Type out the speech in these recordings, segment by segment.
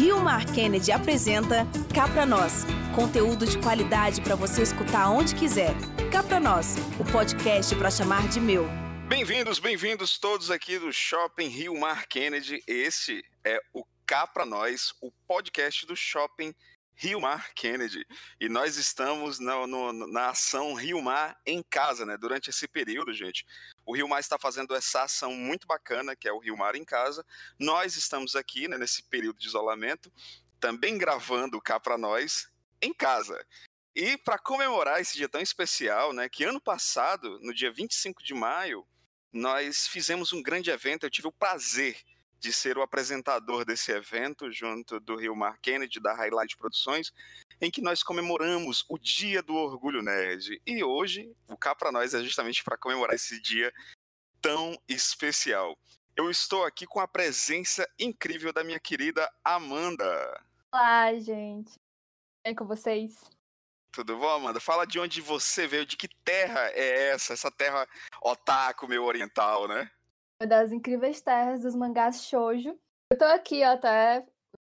Rio Mar Kennedy apresenta Cá Pra Nós. Conteúdo de qualidade para você escutar onde quiser. Cá Pra Nós, o podcast para chamar de meu. Bem-vindos, bem-vindos todos aqui do Shopping Rio Mar Kennedy. Esse é o Cá Pra Nós, o podcast do Shopping Rio Mar Kennedy. E nós estamos na, no, na ação Rio Mar em casa, né? Durante esse período, gente. O Rio Mar está fazendo essa ação muito bacana, que é o Rio Mar em casa. Nós estamos aqui, né, nesse período de isolamento, também gravando cá para nós em casa. E para comemorar esse dia tão especial, né, que ano passado, no dia 25 de maio, nós fizemos um grande evento. Eu tive o prazer de ser o apresentador desse evento, junto do Rio Mar Kennedy, da Highlight Produções, em que nós comemoramos o Dia do Orgulho Nerd. E hoje, o Cá para Nós é justamente para comemorar esse dia tão especial. Eu estou aqui com a presença incrível da minha querida Amanda. Olá, gente. Bem com vocês? Tudo bom, Amanda? Fala de onde você veio, de que terra é essa, essa terra otaku meio oriental, né? Das incríveis terras dos mangás shoujo. Eu tô aqui até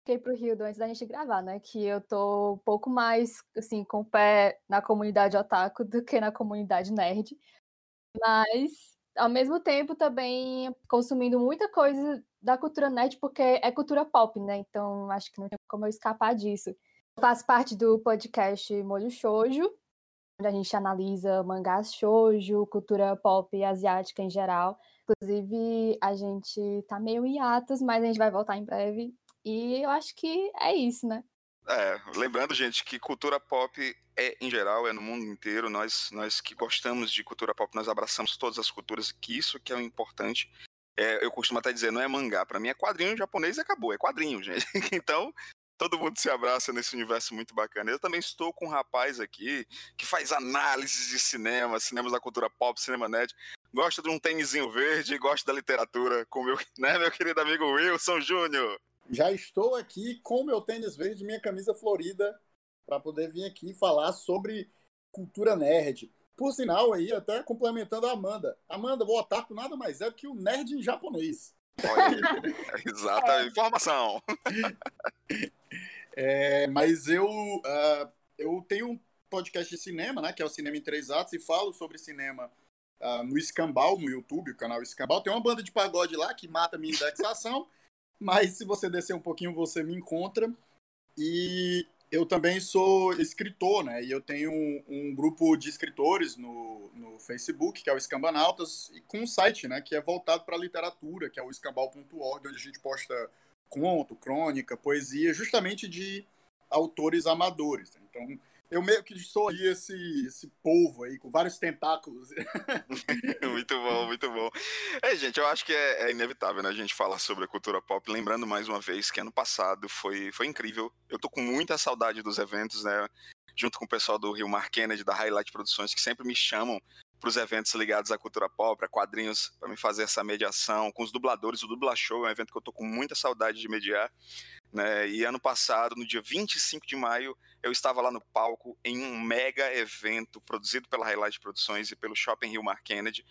fiquei pro Rio antes da gente gravar, né? Que eu tô um pouco mais, assim, com o pé na comunidade otaku do que na comunidade nerd. Mas, ao mesmo tempo, também consumindo muita coisa da cultura nerd, porque é cultura pop, né? Então, acho que não tem como eu escapar disso. Eu faço parte do podcast Molho Shoujo, onde a gente analisa mangás shoujo, cultura pop asiática em geral. Inclusive, a gente tá meio em atos, mas a gente vai voltar em breve e eu acho que é isso, né? É, lembrando, gente, que cultura pop é, em geral, é no mundo inteiro. Nós, nós que gostamos de cultura pop, nós abraçamos todas as culturas, que isso que é o importante. É, eu costumo até dizer, não é mangá, para mim é quadrinho japonês e acabou, é quadrinho, gente. Então, todo mundo se abraça nesse universo muito bacana. Eu também estou com um rapaz aqui que faz análises de cinema, cinemas da cultura pop, cinema net. Gosta de um tênisinho verde, gosta da literatura, com meu, né, meu querido amigo Wilson Júnior. Já estou aqui com meu tênis verde, minha camisa florida, para poder vir aqui falar sobre cultura nerd. Por sinal, aí, até complementando a Amanda. Amanda, o otaku nada mais é do que o nerd em japonês. Exata informação. É, mas eu, uh, eu tenho um podcast de cinema, né, que é o Cinema em Três Atos, e falo sobre cinema uh, no Escambau, no YouTube, o canal Escambau. Tem uma banda de pagode lá que mata minha indexação. Mas se você descer um pouquinho, você me encontra. E eu também sou escritor, né? E eu tenho um, um grupo de escritores no, no Facebook, que é o Escambanautas, e com um site, né? Que é voltado para a literatura, que é o escambau.org, onde a gente posta conto, crônica, poesia, justamente de autores amadores. Então, eu meio que sou aí esse, esse povo aí, com vários tentáculos. muito bom, muito bom. É, gente, eu acho que é, é, inevitável, né, a gente falar sobre a cultura pop, lembrando mais uma vez que ano passado foi, foi incrível. Eu tô com muita saudade dos eventos, né, junto com o pessoal do Rio Mar Kennedy, da Highlight Produções, que sempre me chamam para os eventos ligados à cultura pop, a quadrinhos, para me fazer essa mediação, com os dubladores. O Dubla Show é um evento que eu tô com muita saudade de mediar. Né? E ano passado, no dia 25 de maio, eu estava lá no palco em um mega evento produzido pela Highlight Produções e pelo Shopping Rio Mar Kennedy.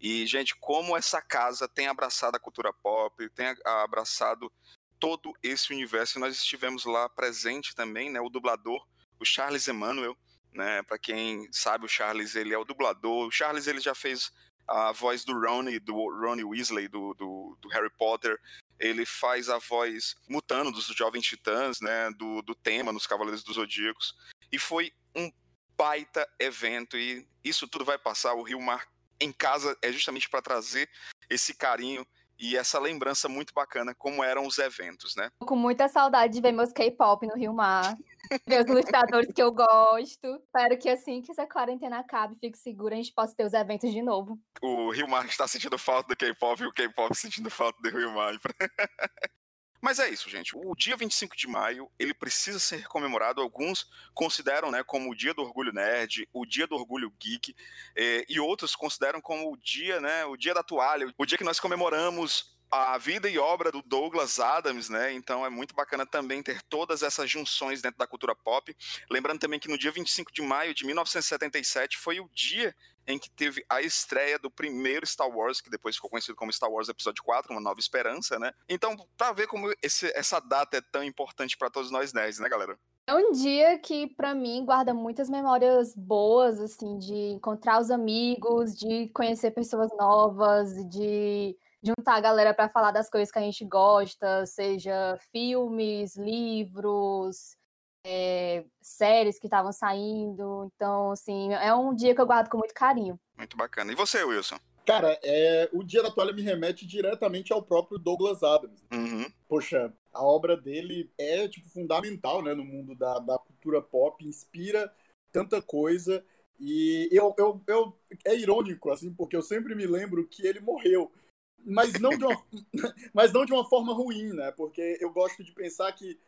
E, gente, como essa casa tem abraçado a cultura pop, tem abraçado todo esse universo. Nós estivemos lá presente também, né? O dublador, o Charles Emmanuel, né? Para quem sabe, o Charles ele é o dublador. O Charles ele já fez a voz do Ronnie, do Ronnie Weasley, do, do, do Harry Potter. Ele faz a voz mutando dos Jovens Titãs, né? Do, do tema nos Cavaleiros dos Zodíacos. E foi um baita evento. E isso tudo vai passar. O Rio Mar em casa é justamente para trazer esse carinho e essa lembrança muito bacana como eram os eventos, né? Com muita saudade de ver meus K-pop no Rio Mar, ver os ilustradores que eu gosto. Espero que assim que essa quarentena acabe, fique segura, a gente possa ter os eventos de novo. O Rio Mar está sentindo falta do K-pop e o K-pop sentindo falta do Rio Mar. Mas é isso, gente. O dia 25 de maio, ele precisa ser comemorado. Alguns consideram né, como o dia do orgulho nerd, o dia do orgulho geek, eh, e outros consideram como o dia, né, o dia da toalha, o dia que nós comemoramos a vida e obra do Douglas Adams, né? Então é muito bacana também ter todas essas junções dentro da cultura pop. Lembrando também que no dia 25 de maio de 1977 foi o dia em que teve a estreia do primeiro Star Wars, que depois ficou conhecido como Star Wars Episódio 4, Uma Nova Esperança, né? Então, pra ver como esse, essa data é tão importante para todos nós nerds, né, galera? É um dia que, para mim, guarda muitas memórias boas, assim, de encontrar os amigos, de conhecer pessoas novas, de juntar a galera para falar das coisas que a gente gosta, seja filmes, livros, é, séries que estavam saindo. Então, assim, é um dia que eu guardo com muito carinho. Muito bacana. E você, Wilson? Cara, é, o Dia da Toalha me remete diretamente ao próprio Douglas Adams. Uhum. Poxa, a obra dele é tipo fundamental, né, no mundo da, da cultura pop, inspira tanta coisa e eu, eu, eu é irônico assim, porque eu sempre me lembro que ele morreu, mas não de uma, mas não de uma forma ruim, né? Porque eu gosto de pensar que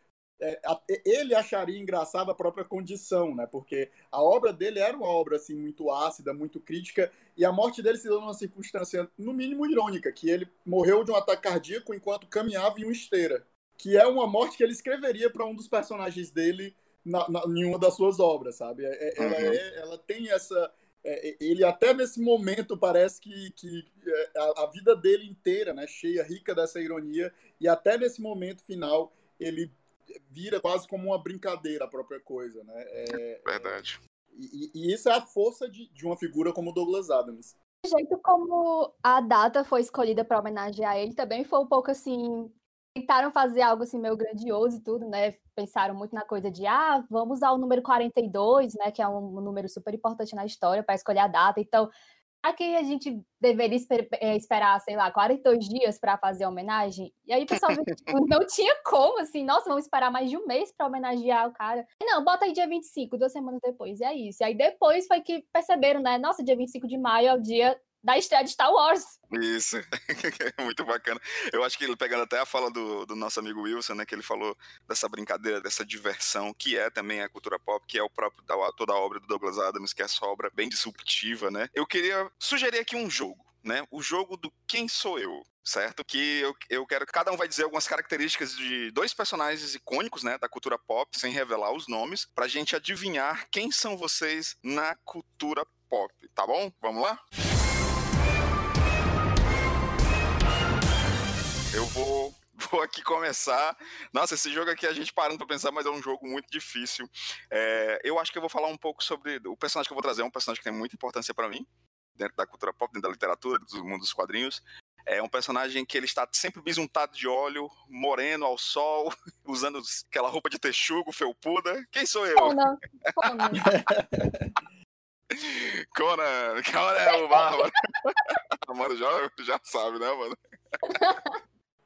ele acharia engraçada a própria condição, né? Porque a obra dele era uma obra assim muito ácida, muito crítica, e a morte dele se deu numa circunstância no mínimo irônica, que ele morreu de um ataque cardíaco enquanto caminhava em uma esteira, que é uma morte que ele escreveria para um dos personagens dele na, na, em uma das suas obras, sabe? É, é, ela, uhum. é, ela tem essa é, ele até nesse momento parece que, que a, a vida dele inteira, né, cheia, rica dessa ironia, e até nesse momento final ele vira quase como uma brincadeira a própria coisa, né? É, Verdade. E, e, isso é a força de, de uma figura como Douglas Adams. O jeito como a data foi escolhida para homenagear ele também foi um pouco assim. Tentaram fazer algo assim meio grandioso e tudo, né? Pensaram muito na coisa de, ah, vamos usar o número 42, né? Que é um número super importante na história para escolher a data. Então, Aqui a gente deveria esper eh, esperar, sei lá, 42 dias para fazer a homenagem. E aí o pessoal tipo, não tinha como, assim, nossa, vamos esperar mais de um mês para homenagear o cara. Não, bota aí dia 25, duas semanas depois, e é isso. E aí depois foi que perceberam, né? Nossa, dia 25 de maio é o dia da estreia de Star Wars. Isso, muito bacana. Eu acho que ele pegando até a fala do, do nosso amigo Wilson, né, que ele falou dessa brincadeira, dessa diversão, que é também a cultura pop, que é o próprio toda a obra do Douglas Adams, que é essa obra bem disruptiva, né? Eu queria sugerir aqui um jogo, né? O jogo do Quem Sou Eu, certo? Que eu, eu quero que cada um vai dizer algumas características de dois personagens icônicos, né, da cultura pop, sem revelar os nomes, pra gente adivinhar quem são vocês na cultura pop, tá bom? Vamos lá? Eu vou, vou aqui começar. Nossa, esse jogo aqui a gente parando pra pensar, mas é um jogo muito difícil. É, eu acho que eu vou falar um pouco sobre. O personagem que eu vou trazer é um personagem que tem muita importância para mim, dentro da cultura pop, dentro da literatura, do mundo dos quadrinhos. É um personagem que ele está sempre bisuntado de óleo, moreno ao sol, usando aquela roupa de texugo, felpuda. Quem sou eu? Conan. Conan. Conan. Conan é o Bárbaro. mano, já, já sabe, né, mano?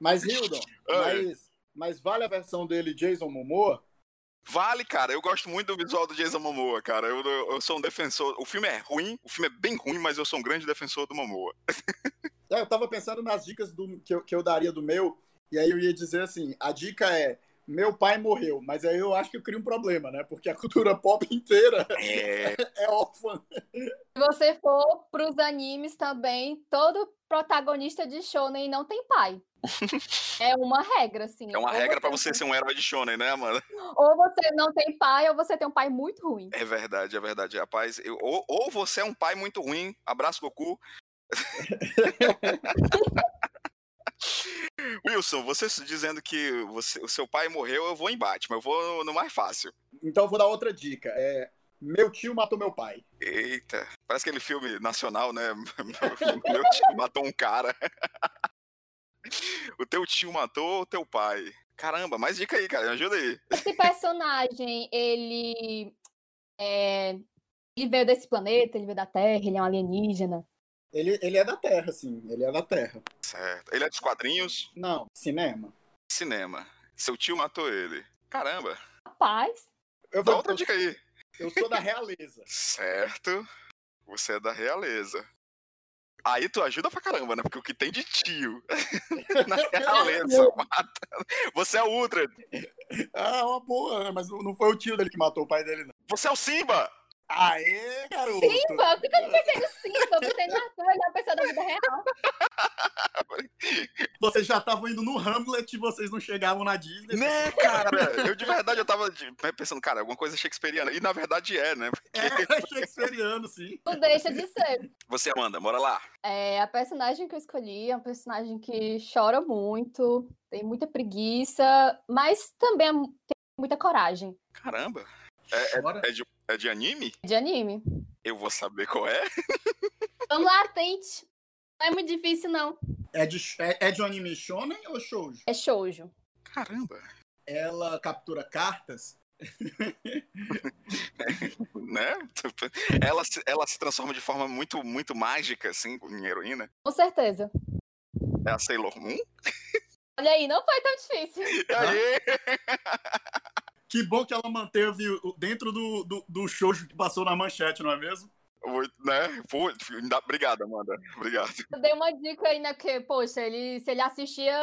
Mas, Hildon, mas, mas vale a versão dele, Jason Momoa? Vale, cara. Eu gosto muito do visual do Jason Momoa, cara. Eu, eu, sou um defensor. O filme é ruim, o filme é bem ruim, mas eu sou um grande defensor do Momoa. é, eu tava pensando nas dicas do, que, eu, que eu daria do meu, e aí eu ia dizer assim: a dica é meu pai morreu, mas aí eu acho que eu crio um problema, né? Porque a cultura pop inteira é, é órfã. Se você for pros animes também, todo protagonista de shonen não tem pai. É uma regra, assim. É uma regra para você ser um herói de shonen, né, Amanda? Ou você não tem pai, ou você tem um pai muito ruim. É verdade, é verdade. Rapaz, eu, ou, ou você é um pai muito ruim, abraço Goku. Wilson, você dizendo que você, o seu pai morreu, eu vou em Batman, eu vou no mais fácil. Então eu vou dar outra dica. É, meu tio matou meu pai. Eita, parece aquele filme nacional, né? Meu tio matou um cara. O teu tio matou o teu pai. Caramba, mais dica aí, cara, ajuda aí. Esse personagem, ele, é, ele veio desse planeta, ele veio da Terra, ele é um alienígena. Ele, ele é da Terra, sim. Ele é da Terra. Certo. Ele é dos quadrinhos? Não, cinema. Cinema. Seu tio matou ele. Caramba. Rapaz. Eu vou, Dá outra dica aí. Eu sou da realeza. certo. Você é da realeza. Aí tu ajuda pra caramba, né? Porque o que tem de tio na realeza mata. Você é o Ultra. Ah, uma boa, mas não foi o tio dele que matou o pai dele, não. Você é o Simba! Aê, garoto! Simba! Por que eu não pensei no Simba? Eu pensei no Arthur, ele é uma pessoa da vida real. Vocês já estavam indo no Hamlet e vocês não chegavam na Disney. Né, cara? Eu de verdade eu tava de- pensando, cara, alguma coisa shakespeariana. E na verdade é, né? Porque É, shakespeariano, sim. Não deixa de ser. você, Amanda, bora lá. É, a personagem que eu escolhi é uma personagem que chora muito, tem muita preguiça, mas também é tem muita coragem. Caramba. É, Bora. é de, é de anime? De anime. Eu vou saber qual é. Vamos lá, tente. Não é muito difícil, não. É de, é, é de um anime shonen ou shoujo? É shoujo. Caramba. Ela captura cartas? Né? Ela, se- ela se transforma de forma muito, muito mágica, assim, em heroína. Com certeza. É a Sailor Moon. Olha aí, não foi tão difícil. E aí? Que bom que ela manteve dentro do, do, do shoujo que passou na manchete, não é mesmo? Muito, né? Pô, ainda- Obrigado, Amanda. Obrigado. Eu dei uma dica aí, né? Porque, poxa, ele, se ele assistia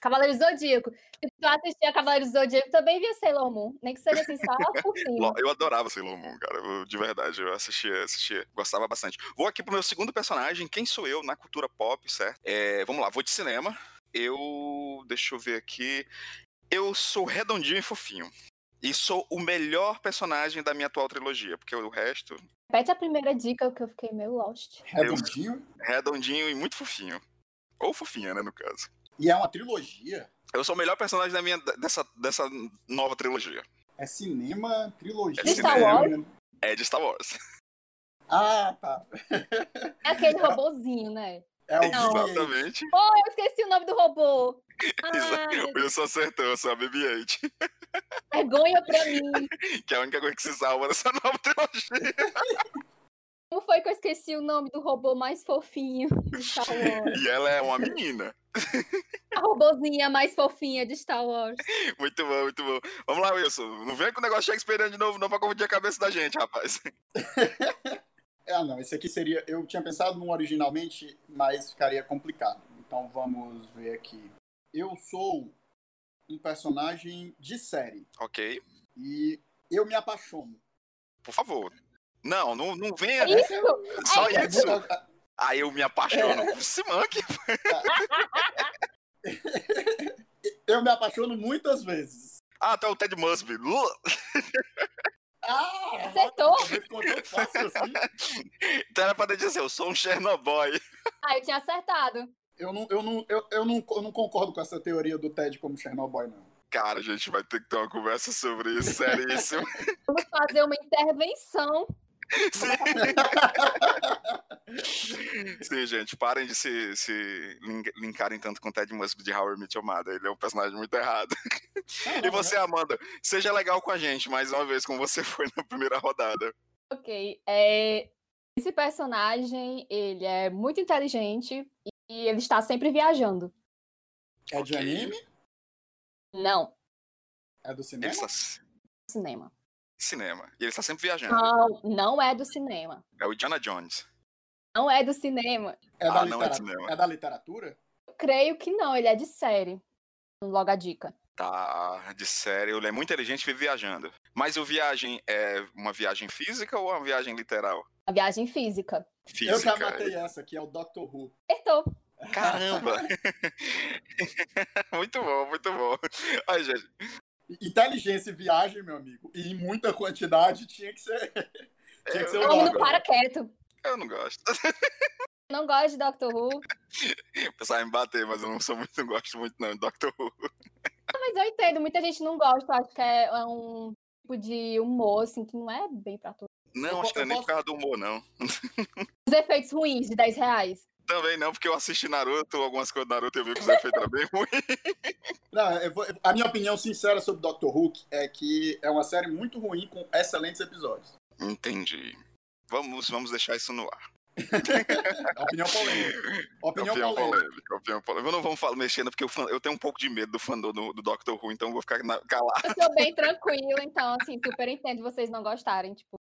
Cavaleiro do Zodíaco, se tu assistia Cavaleiro do Zodíaco, também via Sailor Moon. Nem que seja assim, só por cima. Eu adorava Sailor Moon, cara. eu- de verdade, eu assistia, assistia, gostava bastante. Vou aqui pro meu segundo personagem, quem sou eu na cultura pop, certo? É, vamos lá, vou de cinema. Eu. Deixa eu ver aqui. Eu sou redondinho e fofinho. E sou o melhor personagem da minha atual trilogia, porque o resto, Repete a primeira dica, que eu fiquei meio lost. Redondinho. redondinho e muito fofinho. Ou fofinha, né, no caso. E é uma trilogia. Eu sou o melhor personagem da minha, dessa, dessa nova trilogia. É cinema, trilogia. É Star Wars? É de Star Wars. Ah, tá. É aquele robozinho, né? É o Não. BB-8. Exatamente. Oh, eu esqueci o nome do robô. Ah, meu O Wilson acertou, eu sou a BB-8. vergonha pra mim. Que é a única coisa que se salva dessa nova trilogia. Como foi que eu esqueci o nome do robô mais fofinho de Star Wars? E ela é uma menina. A robozinha mais fofinha de Star Wars. Muito bom, muito bom. Vamos lá, Wilson. Não vem com o negócio Shakespeare de novo, não, pra confundir a cabeça da gente, rapaz. Ah, não. Esse aqui seria. Eu tinha pensado num originalmente, mas ficaria complicado. Então vamos ver aqui. Eu sou um personagem de série. Ok. E eu me apaixono. Por favor. Não, não, não venha. Isso! Só é isso. Aí eu me apaixono por Simank. Eu me apaixono muitas vezes. Ah, tá o Ted Musby. Ah! Acertou! Assim. Então era pra dizer, eu sou um Chernobyl. Ah, eu tinha acertado. Eu não, eu, não, eu, eu, não, eu não concordo com essa teoria do Ted como Chernobyl, não. Cara, a gente vai ter que ter uma conversa sobre isso, seríssimo. Vamos fazer uma intervenção. Sim. Sim, gente, parem de se, se lin- linkarem tanto com o Ted Musk de Howard Mitchell Mada. Ele é um personagem muito errado. E você, Amanda, seja legal com a gente mais uma vez, como você foi na primeira rodada. Ok. É... Esse personagem, ele é muito inteligente e ele está sempre viajando. É de Ok. anime? Não, É do Ele cinema? está c- cinema. Cinema. E ele está sempre viajando. Não, não é do cinema. É o Indiana Jones. Não é do cinema. É da, Ah, não é litera- cinema. é da literatura? Eu creio que não, ele é de série. Logo a dica. Tá de série, ele é muito inteligente e vive viajando. Mas o viagem é uma viagem física ou uma viagem literal? A viagem física. Física. Eu já matei essa, que é o Doctor Who. Acertou. Caramba! muito bom, muito bom. Ai, gente, Inteligência e viagem, meu amigo. E em muita quantidade tinha que ser. tinha que ser o O homem para quieto. eu não gosto. Não gosto de Doctor Who. O pessoal vai me bater, mas eu não sou muito, não gosto muito não de Doctor Who. Mas eu entendo, muita gente não gosta. eu Acho que é um tipo de humor, assim, que não é bem pra todos. Não, Eu acho que não é nem eu por causa do humor, não. Os efeitos ruins de 10 reais. Também não, porque eu assisti Naruto, algumas coisas do Naruto eu vi que os efeitos eram bem ruins. Não, eu vou- a minha opinião sincera sobre Doctor Who é que é uma série muito ruim com excelentes episódios. Entendi. Vamos, vamos deixar isso no ar. Opinião polêmica. Opinião, Opinião polêmica. polêmica, opinião polêmica. Não vamos falar mexendo, porque eu, eu tenho um pouco de medo do fandom do, do Doctor Who, então eu vou ficar na- calado. Eu sou bem tranquila, então, assim, super entendo vocês não gostarem. Tipo,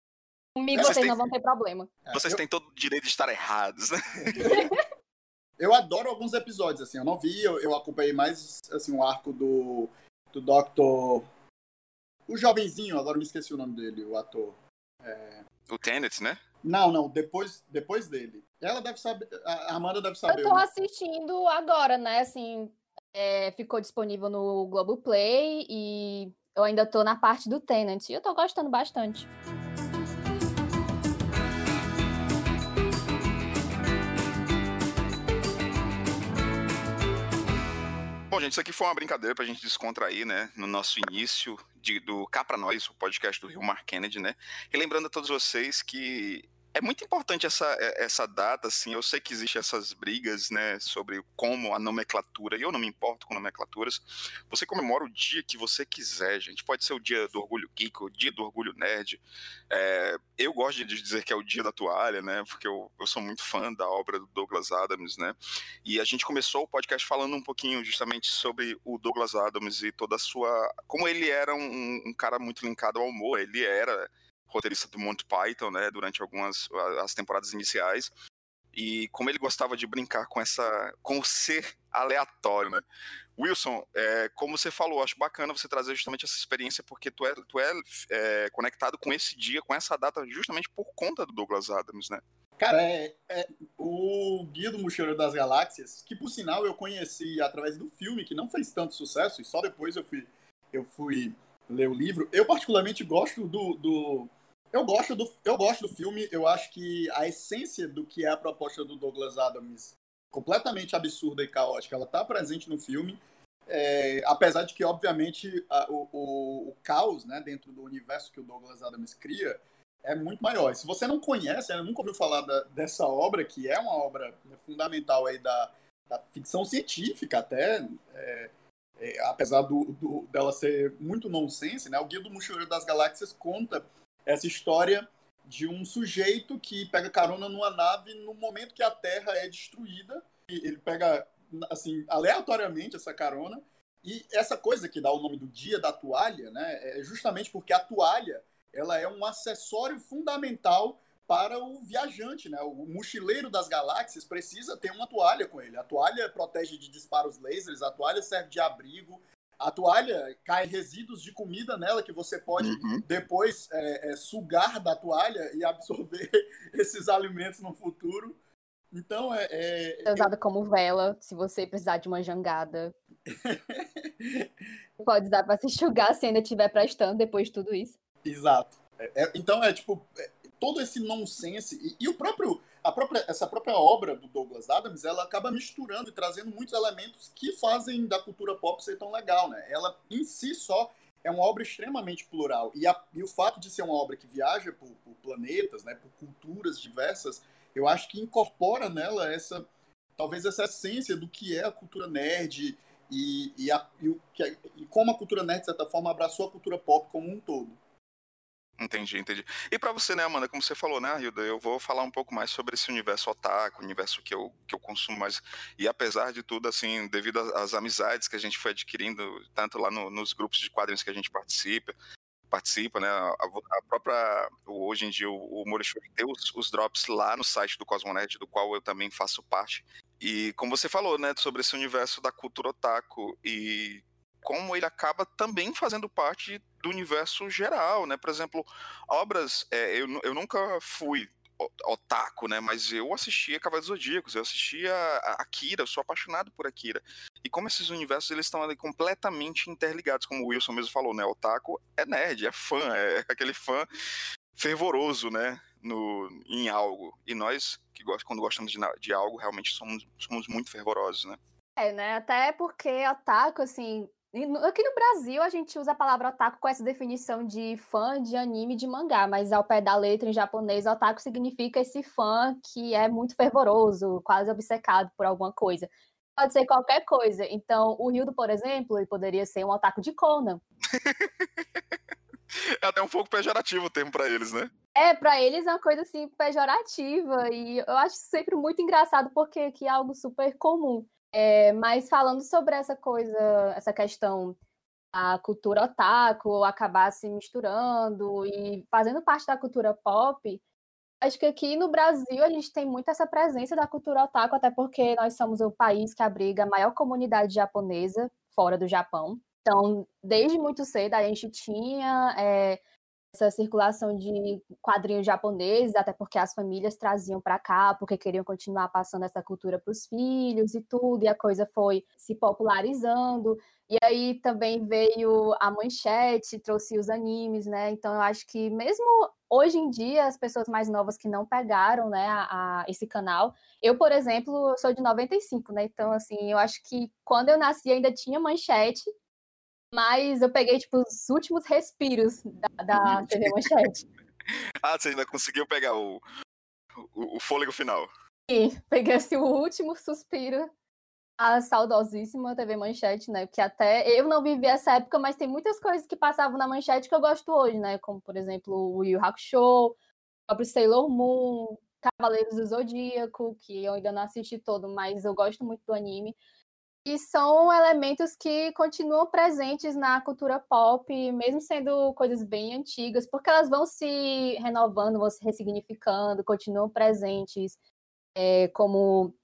comigo Vocês vocês têm- não vão ter problema. É, Vocês eu, têm todo o direito de estar errados, né? eu adoro alguns episódios, assim. Eu não vi, eu, eu acompanhei mais assim, o arco do, do Doctor. O jovenzinho, agora eu me esqueci o nome dele, o ator. O Tenet, né? Não, não, depois, depois dele. Ela deve saber, a Amanda deve saber. Eu tô assistindo agora, né? Assim, é, ficou disponível no Globoplay e eu ainda tô na parte do Tenant. E eu tô gostando bastante. Bom, gente, isso aqui foi uma brincadeira pra gente descontrair, né? No nosso início de, do Cá Pra Nós, o podcast do Rio Mar Kennedy, né? E lembrando a todos vocês que é muito importante essa, é, essa data, assim. Eu sei que existem essas brigas, né, sobre como a nomenclatura, e eu não me importo com nomenclaturas. Você comemora o dia que você quiser, gente. Pode ser o dia do orgulho geek, o dia do orgulho nerd. É, eu gosto de dizer que é o dia da toalha, né, porque eu, eu sou muito fã da obra do Douglas Adams, né. E a gente começou o podcast falando um pouquinho justamente sobre o Douglas Adams e toda a sua. Como ele era um, um cara muito linkado ao humor, ele era roteirista do Monty Python, né, durante algumas as temporadas iniciais. E como ele gostava de brincar com essa com o ser aleatório, né? Wilson, é, como você falou, acho bacana você trazer justamente essa experiência, porque tu é, tu é, é, conectado com esse dia, com essa data, justamente por conta do Douglas Adams, né? Cara, é, é, o Guia do Mochileiro das Galáxias, que por sinal eu conheci através do filme, que não fez tanto sucesso, e só depois eu fui, eu fui ler o livro. Eu particularmente gosto do, do eu gosto do, eu gosto do filme. Eu acho que a essência do que é a proposta do Douglas Adams, completamente absurda e caótica, ela está presente no filme. É, apesar de que, obviamente, a, o, o, o, caos né, dentro do universo que o Douglas Adams cria é muito maior. Se você não conhece, né, nunca ouviu falar da, dessa obra, que é uma obra fundamental aí da, da ficção científica até, é, é, apesar do, do, dela ser muito nonsense, né, o Guia do Mochileiro das Galáxias conta essa história de um sujeito que pega carona numa nave no momento que a Terra é destruída. ele pega, assim, aleatoriamente essa carona. E essa coisa que dá o nome do dia da toalha, né, é justamente porque a toalha ela é um acessório fundamental para o viajante, né? O mochileiro das galáxias precisa ter uma toalha com ele. A toalha protege de disparos lasers, a toalha serve de abrigo, a toalha cai resíduos de comida nela que você pode uhum. depois é, é, sugar da toalha e absorver esses alimentos no futuro. Então é. é, é usada eu... como vela, se você precisar de uma jangada. pode usar para se enxugar se ainda estiver prestando depois de tudo isso. Exato. É, é, então é tipo todo esse nonsense e, e o próprio a própria, essa própria obra do Douglas Adams, ela acaba misturando e trazendo muitos elementos que fazem da cultura pop ser tão legal, né? Ela, em si só, é uma obra extremamente plural. E, a, e o fato de ser uma obra que viaja por, por, planetas, né, por culturas diversas, eu acho que incorpora nela essa, talvez essa essência do que é a cultura nerd e, e, a, e, o, que, e como a cultura nerd, de certa forma, abraçou a cultura pop como um todo. Entendi, entendi. E para você, né, Amanda, como você falou, né, Hilda, eu vou falar um pouco mais sobre esse universo otaku, universo que eu, que eu consumo mais. E apesar de tudo, assim, devido às amizades que a gente foi adquirindo, tanto lá no, nos grupos de quadrinhos que a gente participa, participa, né, a, a própria, hoje em dia, o, o Morishori tem os, os drops lá no site do Cosmonet, do qual eu também faço parte. E como você falou, né, sobre esse universo da cultura otaku e como ele acaba também fazendo parte do universo geral, né? Por exemplo, obras, é, eu, eu nunca fui otaku, né? Mas eu assistia Cavaleiros Zodíacos, eu assistia Akira, eu sou apaixonado por Akira. E como esses universos eles estão ali completamente interligados, como o Wilson mesmo falou, né? Otaku é nerd, é fã, é aquele fã fervoroso, né? No, em algo. E nós, que quando gostamos de, de algo, realmente somos, somos muito fervorosos, né? É, né? Até porque otaku, assim, Aqui no Brasil, a gente usa a palavra otaku com essa definição de fã de anime de mangá, mas ao pé da letra em japonês, otaku significa esse fã que é muito fervoroso, quase obcecado por alguma coisa. Pode ser qualquer coisa. Então, o Hildo, por exemplo, ele poderia ser um otaku de Conan. é até um pouco pejorativo o termo para eles, né? É, para eles é uma coisa assim pejorativa e eu acho sempre muito engraçado porque aqui é algo super comum. É, mas falando sobre essa coisa, essa questão a cultura otaku acabar se misturando e fazendo parte da cultura pop, acho que aqui no Brasil a gente tem muito essa presença da cultura otaku, até porque nós somos o país que abriga a maior comunidade japonesa fora do Japão. Então, desde muito cedo a gente tinha é, essa circulação de quadrinhos japoneses, até porque as famílias traziam para cá, porque queriam continuar passando essa cultura para os filhos e tudo, e a coisa foi se popularizando. E aí também veio a manchete, trouxe os animes, né? Então eu acho que mesmo hoje em dia, as pessoas mais novas que não pegaram, né, a, a, esse canal, eu, por exemplo, sou de 95, né? Então, assim, eu acho que quando eu nasci ainda tinha manchete, mas eu peguei, tipo, os últimos respiros da, da TV Manchete. ah, você ainda conseguiu pegar o, o, o fôlego final. Sim, peguei assim, o último suspiro a saudosíssima TV Manchete, né? Porque até eu não vivi essa época, mas tem muitas coisas que passavam na Manchete que eu gosto hoje, né? Como, por exemplo, o Yu Hakusho, o próprio Sailor Moon, Cavaleiros do Zodíaco, que eu ainda não assisti todo, mas eu gosto muito do anime. E são elementos que continuam presentes na cultura pop, mesmo sendo coisas bem antigas, porque elas vão se renovando, vão se ressignificando, continuam presentes, é, como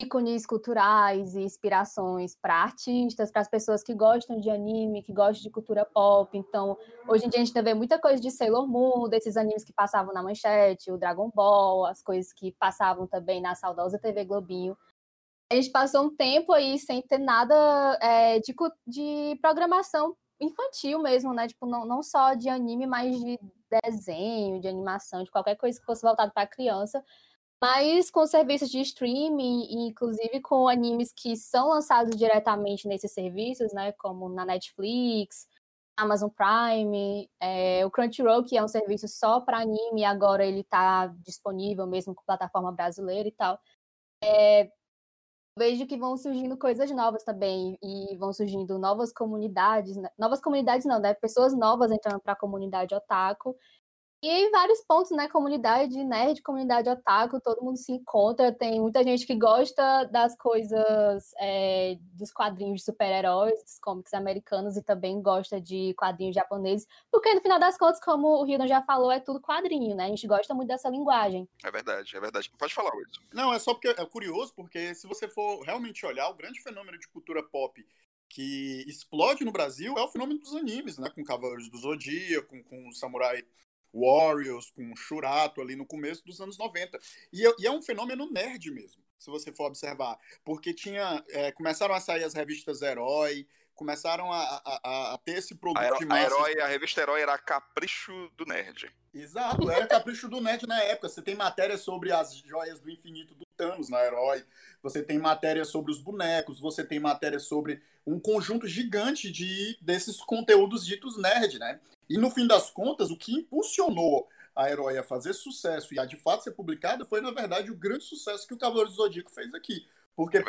ícones culturais e inspirações para artistas, para as pessoas que gostam de anime, que gostam de cultura pop. Então, hoje em dia a gente vê muita coisa de Sailor Moon, desses animes que passavam na manchete, o Dragon Ball, as coisas que passavam também na saudosa TV Globinho a gente passou um tempo aí sem ter nada é, de, de programação infantil mesmo, né? Tipo, não, não só de anime, mas de desenho, de animação, de qualquer coisa que fosse voltado para criança, mas com serviços de streaming, inclusive com animes que são lançados diretamente nesses serviços, né? Como na Netflix, Amazon Prime, é, o Crunchyroll, que é um serviço só para anime, agora ele está disponível mesmo com plataforma brasileira e tal. É, vejo que vão surgindo coisas novas também e vão surgindo novas comunidades, né? novas comunidades não, né? Pessoas novas entrando para a comunidade otaku e em vários pontos, né? Comunidade nerd, comunidade otaku, todo mundo se encontra. Tem muita gente que gosta das coisas, é, dos quadrinhos de super-heróis, dos cómics americanos, e também gosta de quadrinhos japoneses, porque no final das contas, como o Hildon já falou, é tudo quadrinho, né? A gente gosta muito dessa linguagem. É verdade, é verdade. Pode falar, Wilson. Não, é só porque é curioso, porque se você for realmente olhar, o grande fenômeno de cultura pop que explode no Brasil é o fenômeno dos animes, né? Com Cavaleiros do Zodíaco, com, com Samurai Warriors, com Shurato ali no começo dos anos 90. E, é, e é um fenômeno nerd mesmo, se você for observar. Porque tinha. É, começaram a sair as revistas Herói, começaram a, a, a, ter esse produto a, de massa. A, Herói, a revista Herói era capricho do nerd. Exato, era capricho do nerd na época. Você tem matéria sobre as joias do infinito do Thanos na Herói, você tem matéria sobre os bonecos, você tem matéria sobre um conjunto gigante de desses conteúdos ditos nerd, né? E no fim das contas, o que impulsionou a Herói a fazer sucesso e a de fato ser publicada foi, na verdade, o grande sucesso que o Cavaleiro do Zodíaco fez aqui. Porque, é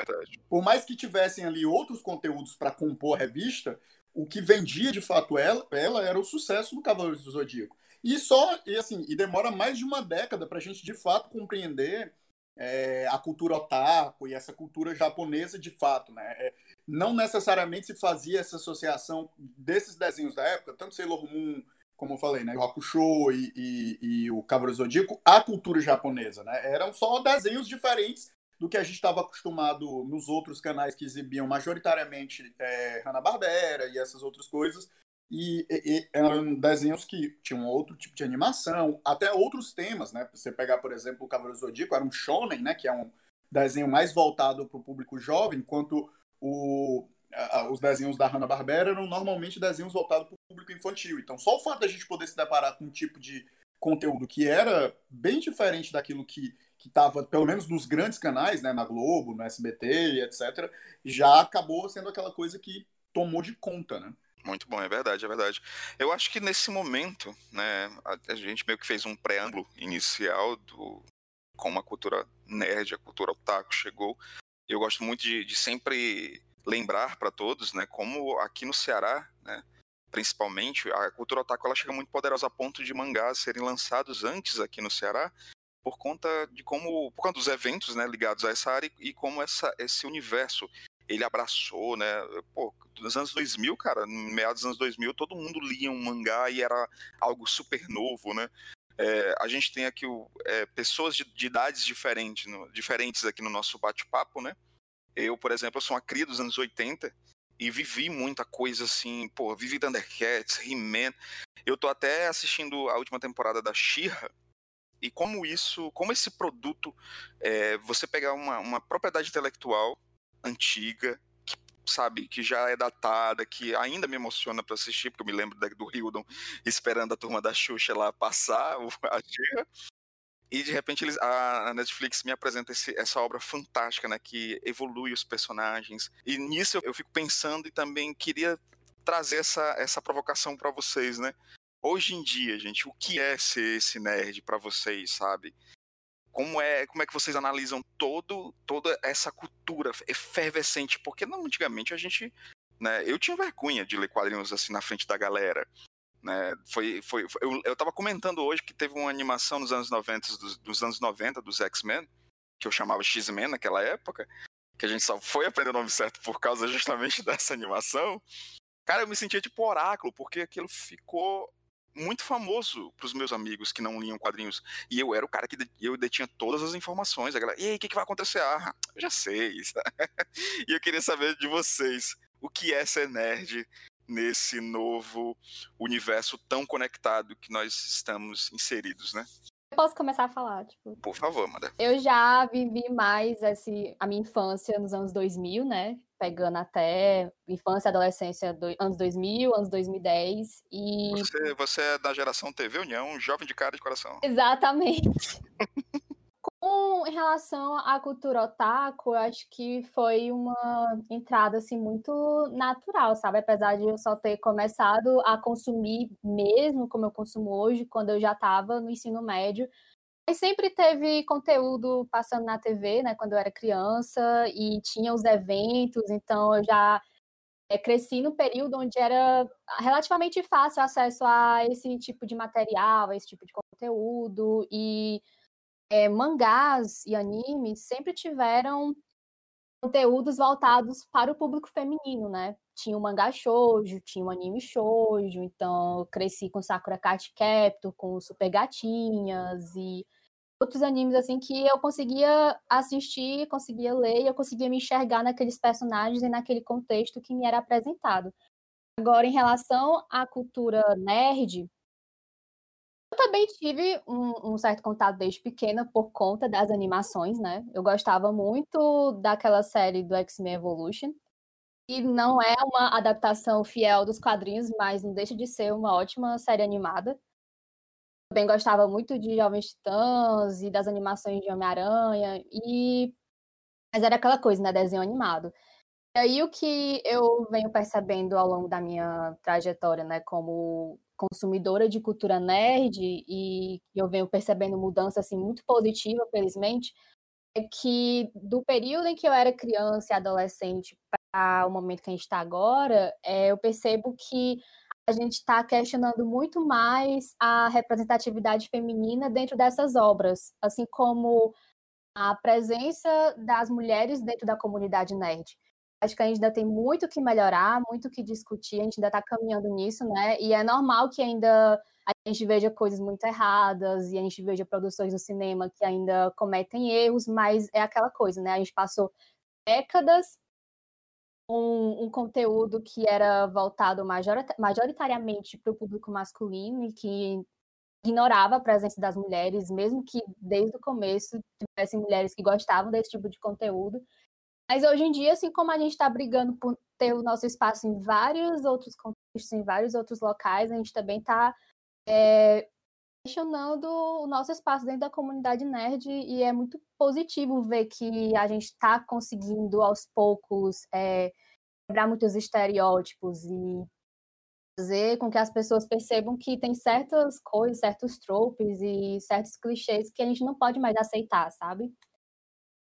por mais que tivessem ali outros conteúdos para compor a revista, o que vendia de fato ela, ela era o sucesso do Cavaleiro do Zodíaco. E só, e assim, e demora mais de uma década para a gente de fato compreender é, a cultura otaku e essa cultura japonesa de fato, né? É, não necessariamente se fazia essa associação desses desenhos da época, tanto Sailor Moon, como eu falei, né, o Hakusho e, e, e o Cavaleiro Zodíaco, a cultura japonesa, né? Eram só desenhos diferentes do que a gente estava acostumado nos outros canais que exibiam majoritariamente é, Hanna-Barbera e essas outras coisas, e, e, eram desenhos que tinham outro tipo de animação, até outros temas, né? Você pegar, por exemplo, o Cavaleiro Zodíaco, era um shonen, né? Que é um desenho mais voltado para o público jovem, enquanto o, a, os desenhos da Hanna-Barbera eram normalmente desenhos voltados para o público infantil. Então, só o fato da gente poder se deparar com um tipo de conteúdo que era bem diferente daquilo que que estava, pelo menos nos grandes canais, né, na Globo, no SBT, etc., já acabou sendo aquela coisa que tomou de conta, né? Muito bom, é verdade, é verdade. Eu acho que nesse momento, né, a, gente meio que fez um preâmbulo inicial do como a cultura nerd, a cultura otaku chegou. Eu gosto muito de, de sempre lembrar para todos, né, como aqui no Ceará, né, principalmente, a cultura otaku ela chega muito poderosa a ponto de mangás serem lançados antes aqui no Ceará por conta de como, por conta dos eventos, né, ligados a essa área e, como essa, esse universo ele abraçou, né? Pô, nos anos 2000, cara, meados dos anos 2000, todo mundo lia um mangá e era algo super novo, né? É, a gente tem aqui o, é, pessoas de, de, idades diferentes, no, diferentes aqui no nosso bate-papo, né? Eu, por exemplo, eu sou uma cria dos anos 80, e vivi muita coisa assim, pô, vivi Thundercats, He-Man. Eu tô até assistindo a última temporada da She-Ra, e como isso, como esse produto, é, você pegar uma, uma propriedade intelectual antiga, sabe, que já é datada, que ainda me emociona para assistir, porque eu me lembro do Hildon esperando a turma da Xuxa lá passar a She-Ra, e de repente eles, a Netflix me apresenta esse, essa obra fantástica, né, que evolui os personagens. E nisso eu, eu fico pensando e também queria trazer essa, essa provocação para vocês, né? Hoje em dia, gente, o que é ser esse nerd para vocês, sabe? Como é, como é que vocês analisam todo, toda essa cultura efervescente? Porque não, antigamente a gente, né, eu tinha vergonha de ler quadrinhos assim na frente da galera. Né? Foi, foi, foi eu, eu tava comentando hoje que teve uma animação nos anos 90, dos, dos anos 90 dos X-Men, que eu chamava X-Men naquela época, que a gente só foi aprender o nome certo por causa justamente dessa animação. Cara, eu me sentia tipo oráculo, porque aquilo ficou muito famoso para os meus amigos que não liam quadrinhos. E eu era o cara que de, eu detinha todas as informações. A galera, e aí, o que, que vai acontecer? Ah, eu já sei. e eu queria saber de vocês o que é ser nerd nesse novo universo tão conectado que nós estamos inseridos, né? Eu posso começar a falar, tipo. Por favor, Amanda. Eu já vivi mais esse, a minha infância nos anos 2000, né? Pegando até infância e adolescência, do, anos 2000, anos 2010. E... Você, você é da geração TV União, um jovem de cara de coração. Exatamente. Com em relação à cultura otaku, eu acho que foi uma entrada assim muito natural, sabe? Apesar de eu só ter começado a consumir mesmo como eu consumo hoje, quando eu já estava no ensino médio. Mas sempre teve conteúdo passando na TV, né, quando eu era criança, e tinha os eventos, então eu já é, cresci no período onde era relativamente fácil acesso a esse tipo de material, a esse tipo de conteúdo, e é, mangás e animes sempre tiveram conteúdos voltados para o público feminino, né? Tinha o mangá shoujo, tinha o anime shoujo, então cresci com Sakura Card Captor, com Super Gatinhas e outros animes assim que eu conseguia assistir, conseguia ler, eu conseguia me enxergar naqueles personagens e naquele contexto que me era apresentado. Agora, em relação à cultura nerd, eu também tive um, um, certo contato desde pequena por conta das animações, né? Eu gostava muito daquela série do X-Men Evolution. E não é uma adaptação fiel dos quadrinhos, mas não deixa de ser uma ótima série animada. Também gostava muito de Jovens Titãs e das animações de Homem-Aranha. E... Mas era aquela coisa, né? Desenho animado. E aí o que eu venho percebendo ao longo da minha trajetória, né, como consumidora de cultura nerd e eu venho percebendo mudança assim muito positiva, felizmente, é que do período em que eu era criança e adolescente para o momento que a gente está agora, é, eu percebo que a gente está questionando muito mais a representatividade feminina dentro dessas obras, assim como a presença das mulheres dentro da comunidade nerd acho que ainda tem muito que melhorar, muito que discutir, a gente ainda está caminhando nisso, né? E é normal que ainda a gente veja coisas muito erradas e a gente veja produções do cinema que ainda cometem erros, mas é aquela coisa, né? A gente passou décadas um, um conteúdo que era voltado majoritariamente para o público masculino e que ignorava a presença das mulheres, mesmo que desde o começo tivessem mulheres que gostavam desse tipo de conteúdo. Mas hoje em dia, assim como a gente está brigando por ter o nosso espaço em vários outros contextos, em vários outros locais, a gente também está é, questionando o nosso espaço dentro da comunidade nerd e é muito positivo ver que a gente está conseguindo aos poucos é, quebrar muitos estereótipos e fazer com que as pessoas percebam que tem certas coisas, certos tropes e certos clichês que a gente não pode mais aceitar, sabe?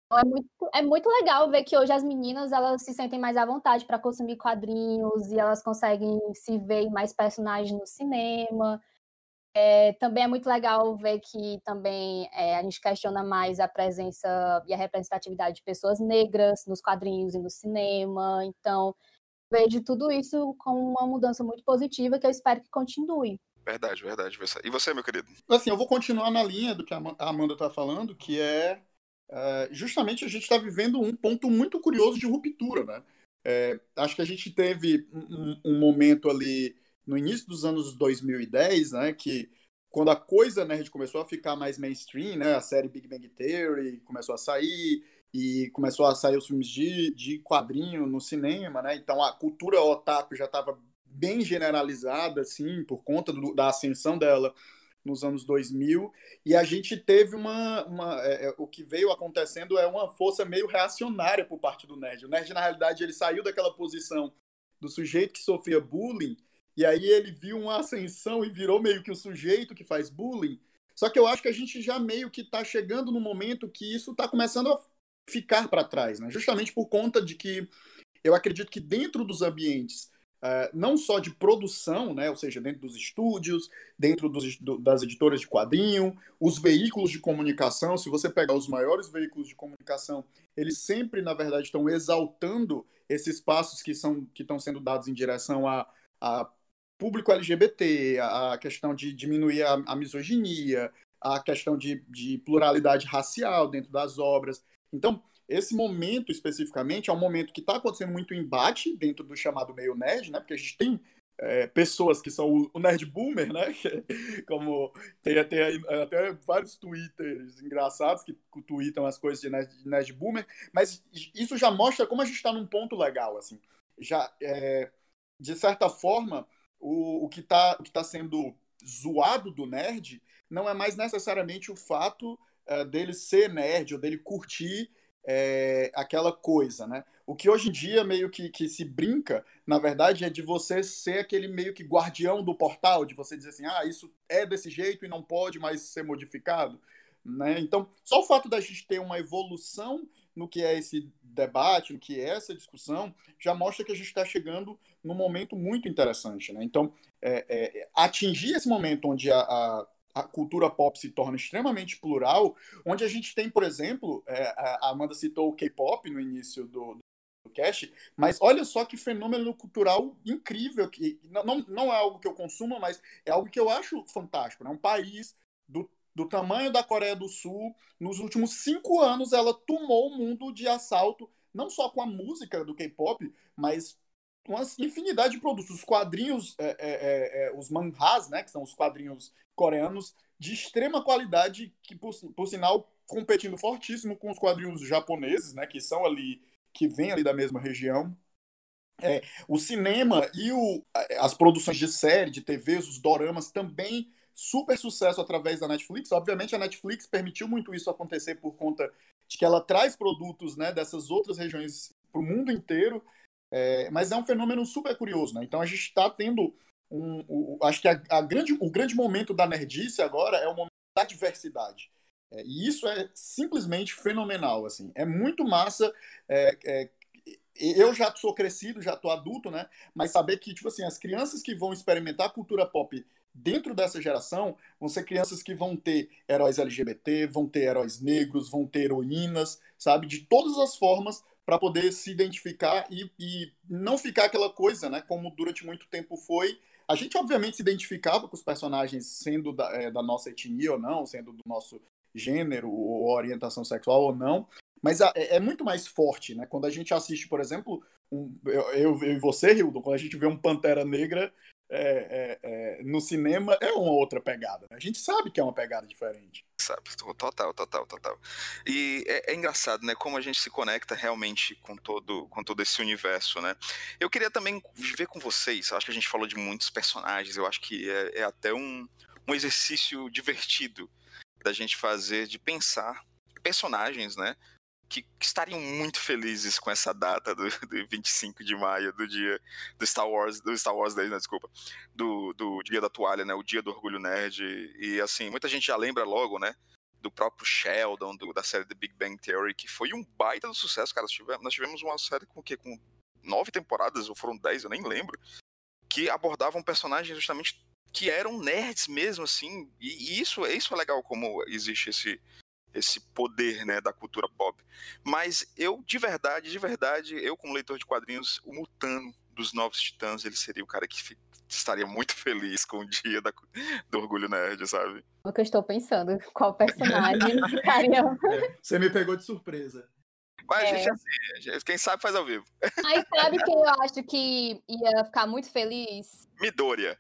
Então, é muito, é muito legal ver que hoje as meninas elas se sentem mais à vontade para consumir quadrinhos e elas conseguem se ver mais personagens no cinema. É, também é muito legal ver que também é, a gente questiona mais a presença e a representatividade de pessoas negras nos quadrinhos e no cinema. Então, vejo tudo isso como uma mudança muito positiva que eu espero que continue. Verdade, verdade. E você, meu querido? Assim, eu vou continuar na linha do que a Amanda está falando, que é Uh, justamente a gente está vivendo um ponto muito curioso de ruptura, né? É, acho que a gente teve um, um, momento ali no início dos anos 2010, né, que quando a coisa nerd começou a ficar mais mainstream, né, a série Big Bang Theory começou a sair e começou a sair os filmes de, de quadrinho no cinema, né, então a cultura otaku já estava bem generalizada, assim, por conta do, da ascensão dela nos anos 2000, e a gente teve uma. uma é, é, o que veio acontecendo é uma força meio reacionária por parte do Nerd. O Nerd, na realidade, ele saiu daquela posição do sujeito que sofria bullying, e aí ele viu uma ascensão e virou meio que o sujeito que faz bullying. Só que eu acho que a gente já meio que está chegando no momento que isso está começando a ficar para trás, né? justamente por conta de que eu acredito que dentro dos ambientes Uh, não só de produção, né, ou seja, dentro dos estúdios, dentro dos, do, das editoras de quadrinho, os veículos de comunicação, se você pegar os maiores veículos de comunicação, eles sempre, na verdade, estão exaltando esses passos que são que estão sendo dados em direção a, a público LGBT, a, questão de diminuir a, a misoginia, a questão de, de pluralidade racial dentro das obras. Então, esse momento especificamente é um momento que está acontecendo muito embate dentro do chamado meio nerd, né? Porque a gente tem é, pessoas que são o, nerd boomer, né? Como tem até, até vários twitters engraçados que tweetam as coisas de nerd, de nerd boomer, mas isso já mostra como a gente está num ponto legal, assim. Já, é, de certa forma, o, o que está tá sendo zoado do nerd não é mais necessariamente o fato é, dele ser nerd ou dele curtir é, aquela coisa, né? O que hoje em dia meio que, que se brinca, na verdade, é de você ser aquele meio que guardião do portal, de você dizer assim, ah, isso é desse jeito e não pode mais ser modificado, né? Então, só o fato da gente ter uma evolução no que é esse debate, no que é essa discussão, já mostra que a gente está chegando num momento muito interessante, né? Então, é, é, atingir esse momento onde a, a a cultura pop se torna extremamente plural, onde a gente tem, por exemplo, é, a Amanda citou o K-pop no início do, do mas olha só que fenômeno cultural incrível, que não, não é algo que eu consumo, mas é algo que eu acho fantástico. Né? Um país do, do tamanho da Coreia do Sul, nos últimos cinco anos, ela tomou o mundo de assalto, não só com a música do K-pop, mas uma infinidade de produtos. Os quadrinhos, é, é, é, é os manhas, né, que são os quadrinhos coreanos de extrema qualidade, que por, por sinal competindo fortíssimo com os quadrinhos japoneses, né, que são ali que vêm ali da mesma região. É, o cinema e o, as produções de série, de TV, os doramas também super sucesso através da Netflix. Obviamente a Netflix permitiu muito isso acontecer por conta de que ela traz produtos né, dessas outras regiões para o mundo inteiro. É, mas é um fenômeno super curioso, né? Então a gente está tendo um, um, acho que a, a, grande, o grande momento da nerdice agora é o momento da diversidade. É, e isso é simplesmente fenomenal, assim. É muito massa. É, é, eu já sou crescido, já tô adulto, né? Mas saber que, tipo assim, as crianças que vão experimentar a cultura pop dentro dessa geração vão ser crianças que vão ter heróis LGBT, vão ter heróis negros, vão ter heroínas, sabe? De todas as formas para poder se identificar e, e não ficar aquela coisa, né? Como durante muito tempo foi, a gente, obviamente, se identificava com os personagens sendo da, é, da nossa etnia ou não, sendo do nosso gênero ou orientação sexual ou não, mas a, é, é, muito mais forte, né? Quando a gente assiste, por exemplo, um, eu, eu, e você, Hildo, quando a gente vê um Pantera Negra é, é, é, no cinema, é uma outra pegada. Né? A gente sabe que é uma pegada diferente. Sabe, total, total, total. E é, é, engraçado, né? Como a gente se conecta realmente com todo, com todo esse universo, né? Eu queria também ver com vocês. Acho que a gente falou de muitos personagens. Eu acho que é, é até um, um exercício divertido da gente fazer, de pensar personagens, né? Que, estariam muito felizes com essa data do, do 25 de maio, do dia do Star Wars, do Star Wars Day, né, desculpa, do, do dia da toalha, né, o dia do orgulho nerd, e assim, muita gente já lembra logo, né, do próprio Sheldon, do, da série The Big Bang Theory, que foi um baita do sucesso, cara, nós tivemos, nós tivemos uma série com o quê, com nove temporadas, ou foram dez, eu nem lembro, que abordavam personagens justamente que eram nerds mesmo, assim, e, e isso, isso é legal como existe esse esse poder né, da cultura pop. Mas eu, de verdade, de verdade, eu como leitor de quadrinhos, o Mutano dos Novos Titãs, ele seria o cara que estaria muito feliz com o dia da, do Orgulho Nerd, sabe? O que eu estou pensando, qual personagem ficaria... Você me pegou de surpresa. Mas a gente, é. assim, quem sabe faz ao vivo. Mas sabe quem eu acho que ia ficar muito feliz? Midoriya.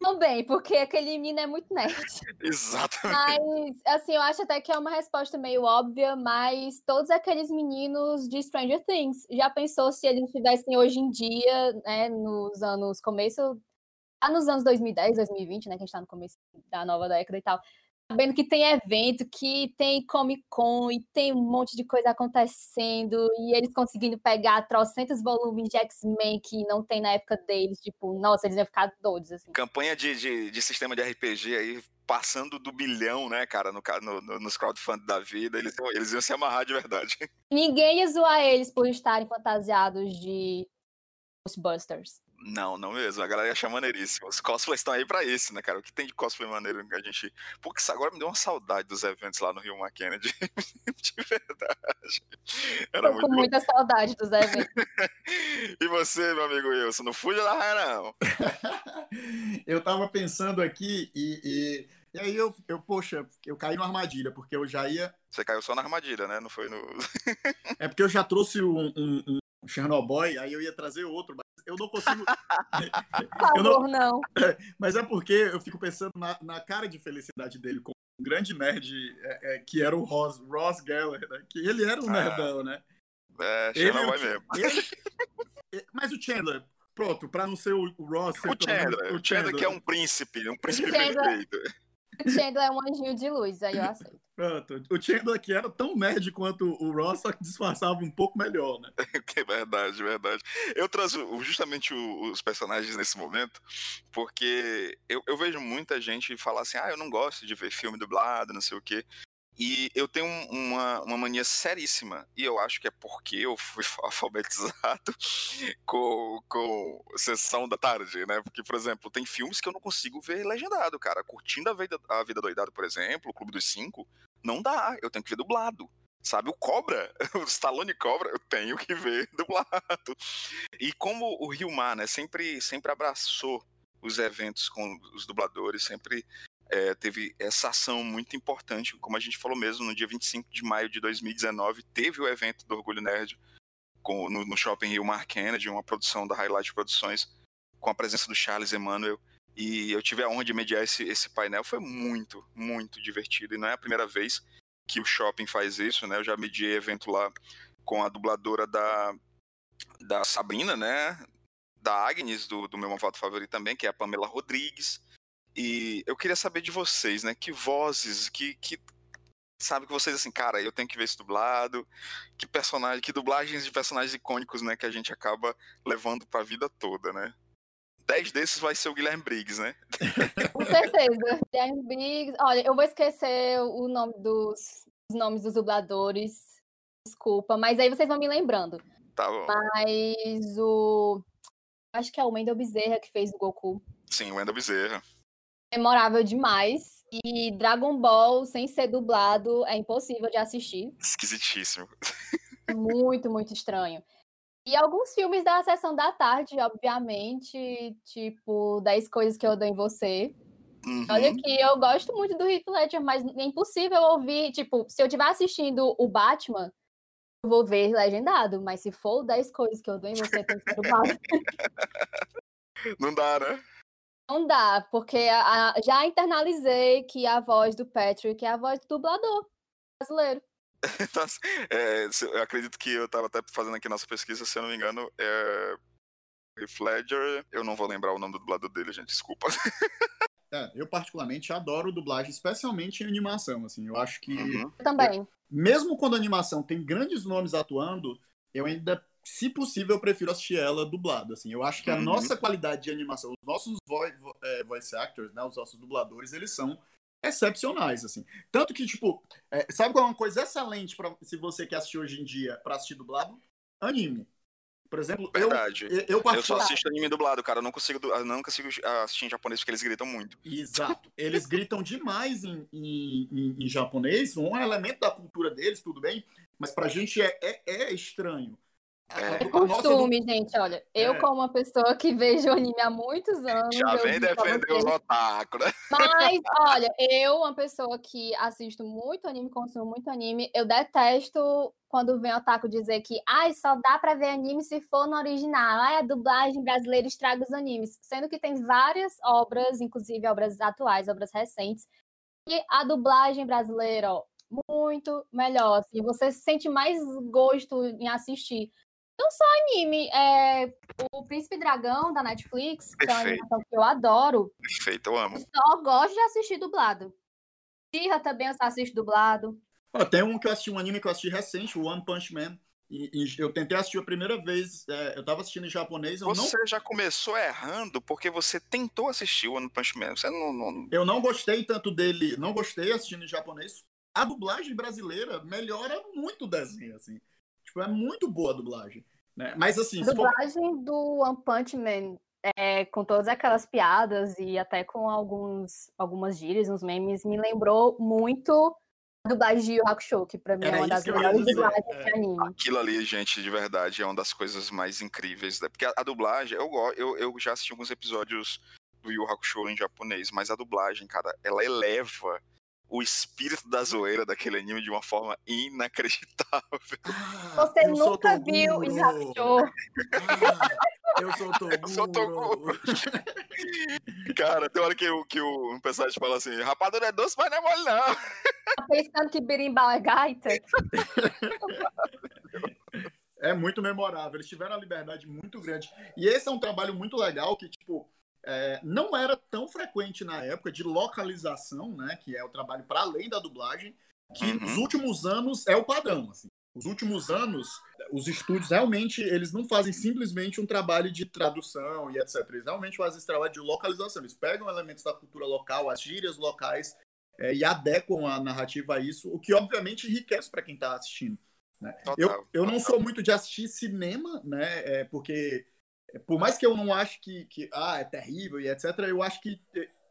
Também, porque aquele menino é muito nerd. Exatamente. Mas, assim, eu acho até que é uma resposta meio óbvia, mas todos aqueles meninos de Stranger Things, já pensou se eles estivessem hoje em dia, né, nos anos, começo, lá nos anos 2010, 2020, né, que a gente tá no começo da nova década e tal, sabendo que tem evento, que tem Comic Con e tem um monte de coisa acontecendo, e eles conseguindo pegar trocentos volumes de X-Men que não tem na época deles, tipo, nossa, eles iam ficar doidos, assim. Campanha de, de, de sistema de RPG aí, passando do bilhão, né, cara, no, no, nos crowdfund da vida, eles, eles iam se amarrar de verdade. Ninguém ia zoar eles por estarem fantasiados de Ghostbusters. Não, não mesmo. A galera acha maneiríssimo. Os cosplays estão aí pra isso, né, cara? O que tem de cosplay maneiro que a gente. Porque isso agora me deu uma saudade dos eventos lá no Rio McKennedy. de verdade. Era Tô muito com muita saudade dos eventos. e você, meu amigo Wilson, não fuja da raia, não. eu tava pensando aqui e, e, e, aí eu, eu, poxa, eu caí numa armadilha, porque eu já ia. Você caiu só na armadilha, né? Não foi no. é porque eu já trouxe um, um, um Chernobyl, aí eu ia trazer outro, eu não consigo. Por favor, não, não. Mas é porque eu fico pensando na, na cara de felicidade dele como um grande nerd é, é, que era o Ross, Ross Geller, né? Que ele era um ah, nerdão, né? É, Chernobyl ele, mesmo. Ele, mas o Chandler, pronto, para não ser o, o Ross. O Chandler, o, o Chandler, que é um príncipe, um príncipe perfeito. O Chandler é um anjinho de luz, aí eu aceito. Pronto. O Chandler aqui era tão nerd quanto o Ross, só que disfarçava um pouco melhor, né? que verdade, verdade. Eu trouxe justamente os personagens nesse momento, porque eu, eu vejo muita gente falar assim, ah, eu não gosto de ver filme dublado, não sei o quê. E eu tenho uma, uma mania seríssima, e eu acho que é porque eu fui alfabetizado com, com sessão da tarde, né? Porque, por exemplo, tem filmes que eu não consigo ver legendado, cara. Curtindo a Vida, a vida por exemplo, o Clube dos Cinco, não dá, eu tenho que ver dublado. Sabe, o Cobra, o Stallone Cobra, eu tenho que ver dublado. E como o Rio Mar, né, sempre, sempre abraçou os eventos com os dubladores, sempre é, teve essa ação muito importante, como a gente falou mesmo, no dia 25 de maio de 2019, teve o evento do Orgulho Nerd com, no, no Shopping Rio Mar Kennedy, uma produção da Highlight Produções, com a presença do Charles Emmanuel, e eu tive a honra de mediar esse, esse painel, foi muito, muito divertido, e não é a primeira vez que o Shopping faz isso, né, eu já mediei evento lá com a dubladora da, da Sabrina, né, da Agnes, do, do meu malvado favorito também, que é a Pamela Rodrigues, e eu queria saber de vocês, né? Que vozes, que, que sabe que vocês assim, cara, eu tenho que ver esse dublado, que personagem, que dublagens de personagens icônicos, né, que a gente acaba levando para a vida toda, né? Dez desses vai ser o Guilherme Briggs, né? Com certeza. Guilherme Briggs. Olha, eu vou esquecer o nome dos os nomes dos dubladores. Desculpa, mas aí vocês vão me lembrando. Tá bom. Mas o acho que é o Wendel Bezerra que fez o Goku. Sim, o Wendel Bezerra memorável demais. E Dragon Ball, sem ser dublado, é impossível de assistir. Esquisitíssimo. Muito, muito estranho. E alguns filmes da sessão da tarde, obviamente, tipo 10 coisas que eu dou em você. Uhum. Olha que eu gosto muito do Heath Ledger, mas é impossível ouvir, tipo, se eu estiver assistindo o Batman, eu vou ver legendado, mas se for 10 coisas que eu dou em você, tem que ser dublado. Não dá, né? Não dá, porque a, a, já internalizei que a voz do Patrick é a voz do dublador brasileiro. é, eu acredito que eu estava até fazendo aqui nossa pesquisa, se eu não me engano, é Heath Ledger, eu não vou lembrar o nome do dublador dele, gente, desculpa. É, eu particularmente adoro dublagem, especialmente em animação, assim, eu acho que... Uhum. Eu também. Mesmo quando a animação tem grandes nomes atuando, eu ainda se possível, eu prefiro assistir ela dublada. Assim, eu acho que a uhum. nossa qualidade de animação, os nossos voice, é, voice actors, né, os nossos dubladores, eles são excepcionais, assim. Tanto que, tipo, é, sabe qual é uma coisa excelente para se você quer assistir hoje em dia para assistir dublado? Anime. Por exemplo, Verdade. eu, eu, eu só assisto anime dublado, cara. Eu não consigo, eu não consigo assistir em japonês porque eles gritam muito. Exato. Eles gritam demais em, em, em, em japonês. Um elemento da cultura deles, tudo bem. Mas pra gente é, é, é estranho. É. Costume, gente, olha. Eu, é. como uma pessoa que vejo anime há muitos anos. Já vem defender os otaku, né? Mas, olha, eu, uma pessoa que assisto muito anime, consumo muito anime, eu detesto quando vem o otaku dizer que ai, só dá pra ver anime se for no original. Ai, a dublagem brasileira estraga os animes. Sendo que tem várias obras, inclusive obras atuais, obras recentes, e a dublagem brasileira, ó, muito melhor. Assim, você sente mais gosto em assistir. Não só anime, é o Príncipe Dragão da Netflix, que é uma animação que eu adoro. Perfeito, eu amo. Só gosto de assistir dublado. Tira também eu só assisto dublado. Oh, tem um que eu assisti, um anime que eu assisti recente, o One Punch Man. E, e eu tentei assistir a primeira vez, é, eu tava assistindo em japonês. você não... já começou errando porque você tentou assistir o One Punch Man. Você não, não... Eu não gostei tanto dele, não gostei assistindo em japonês. A dublagem brasileira melhora muito o desenho, assim. Tipo, é muito boa a dublagem. Né? Mas assim. A dublagem for... do One Punch Man, é, com todas aquelas piadas e até com alguns, algumas gírias, uns memes, me lembrou muito a dublagem de Yu Hakusho, que pra mim Era é uma das melhores dublagens é. de anime. Aquilo ali, gente, de verdade, é uma das coisas mais incríveis. Né? Porque a, a dublagem, eu, eu, eu já assisti alguns episódios do Yu Hakusho em japonês, mas a dublagem, cara, ela eleva o espírito da zoeira daquele anime de uma forma inacreditável. Ah, Você nunca viu e já achou. Ah, eu sou Toguro. Eu sou Toguro. Cara, tem hora que, o, que o personagem fala assim, rapadura é doce, mas não é mole não. Tá pensando que berimbau é gaita? É muito memorável. Eles tiveram uma liberdade muito grande. E esse é um trabalho muito legal que, tipo, é, não era tão frequente na época de localização, né, que é o trabalho para além da dublagem, que uhum. nos últimos anos é o padrão. Assim. Os últimos anos, os estúdios realmente eles não fazem simplesmente um trabalho de tradução e etc. Eles realmente fazem esse trabalho de localização. Eles pegam elementos da cultura local, as gírias locais é, e adequam a narrativa a isso, o que obviamente enriquece para quem está assistindo. Né? Total, eu, eu não sou muito de assistir cinema, né? É, porque por mais que eu não ache que, que ah, é terrível e etc., eu acho que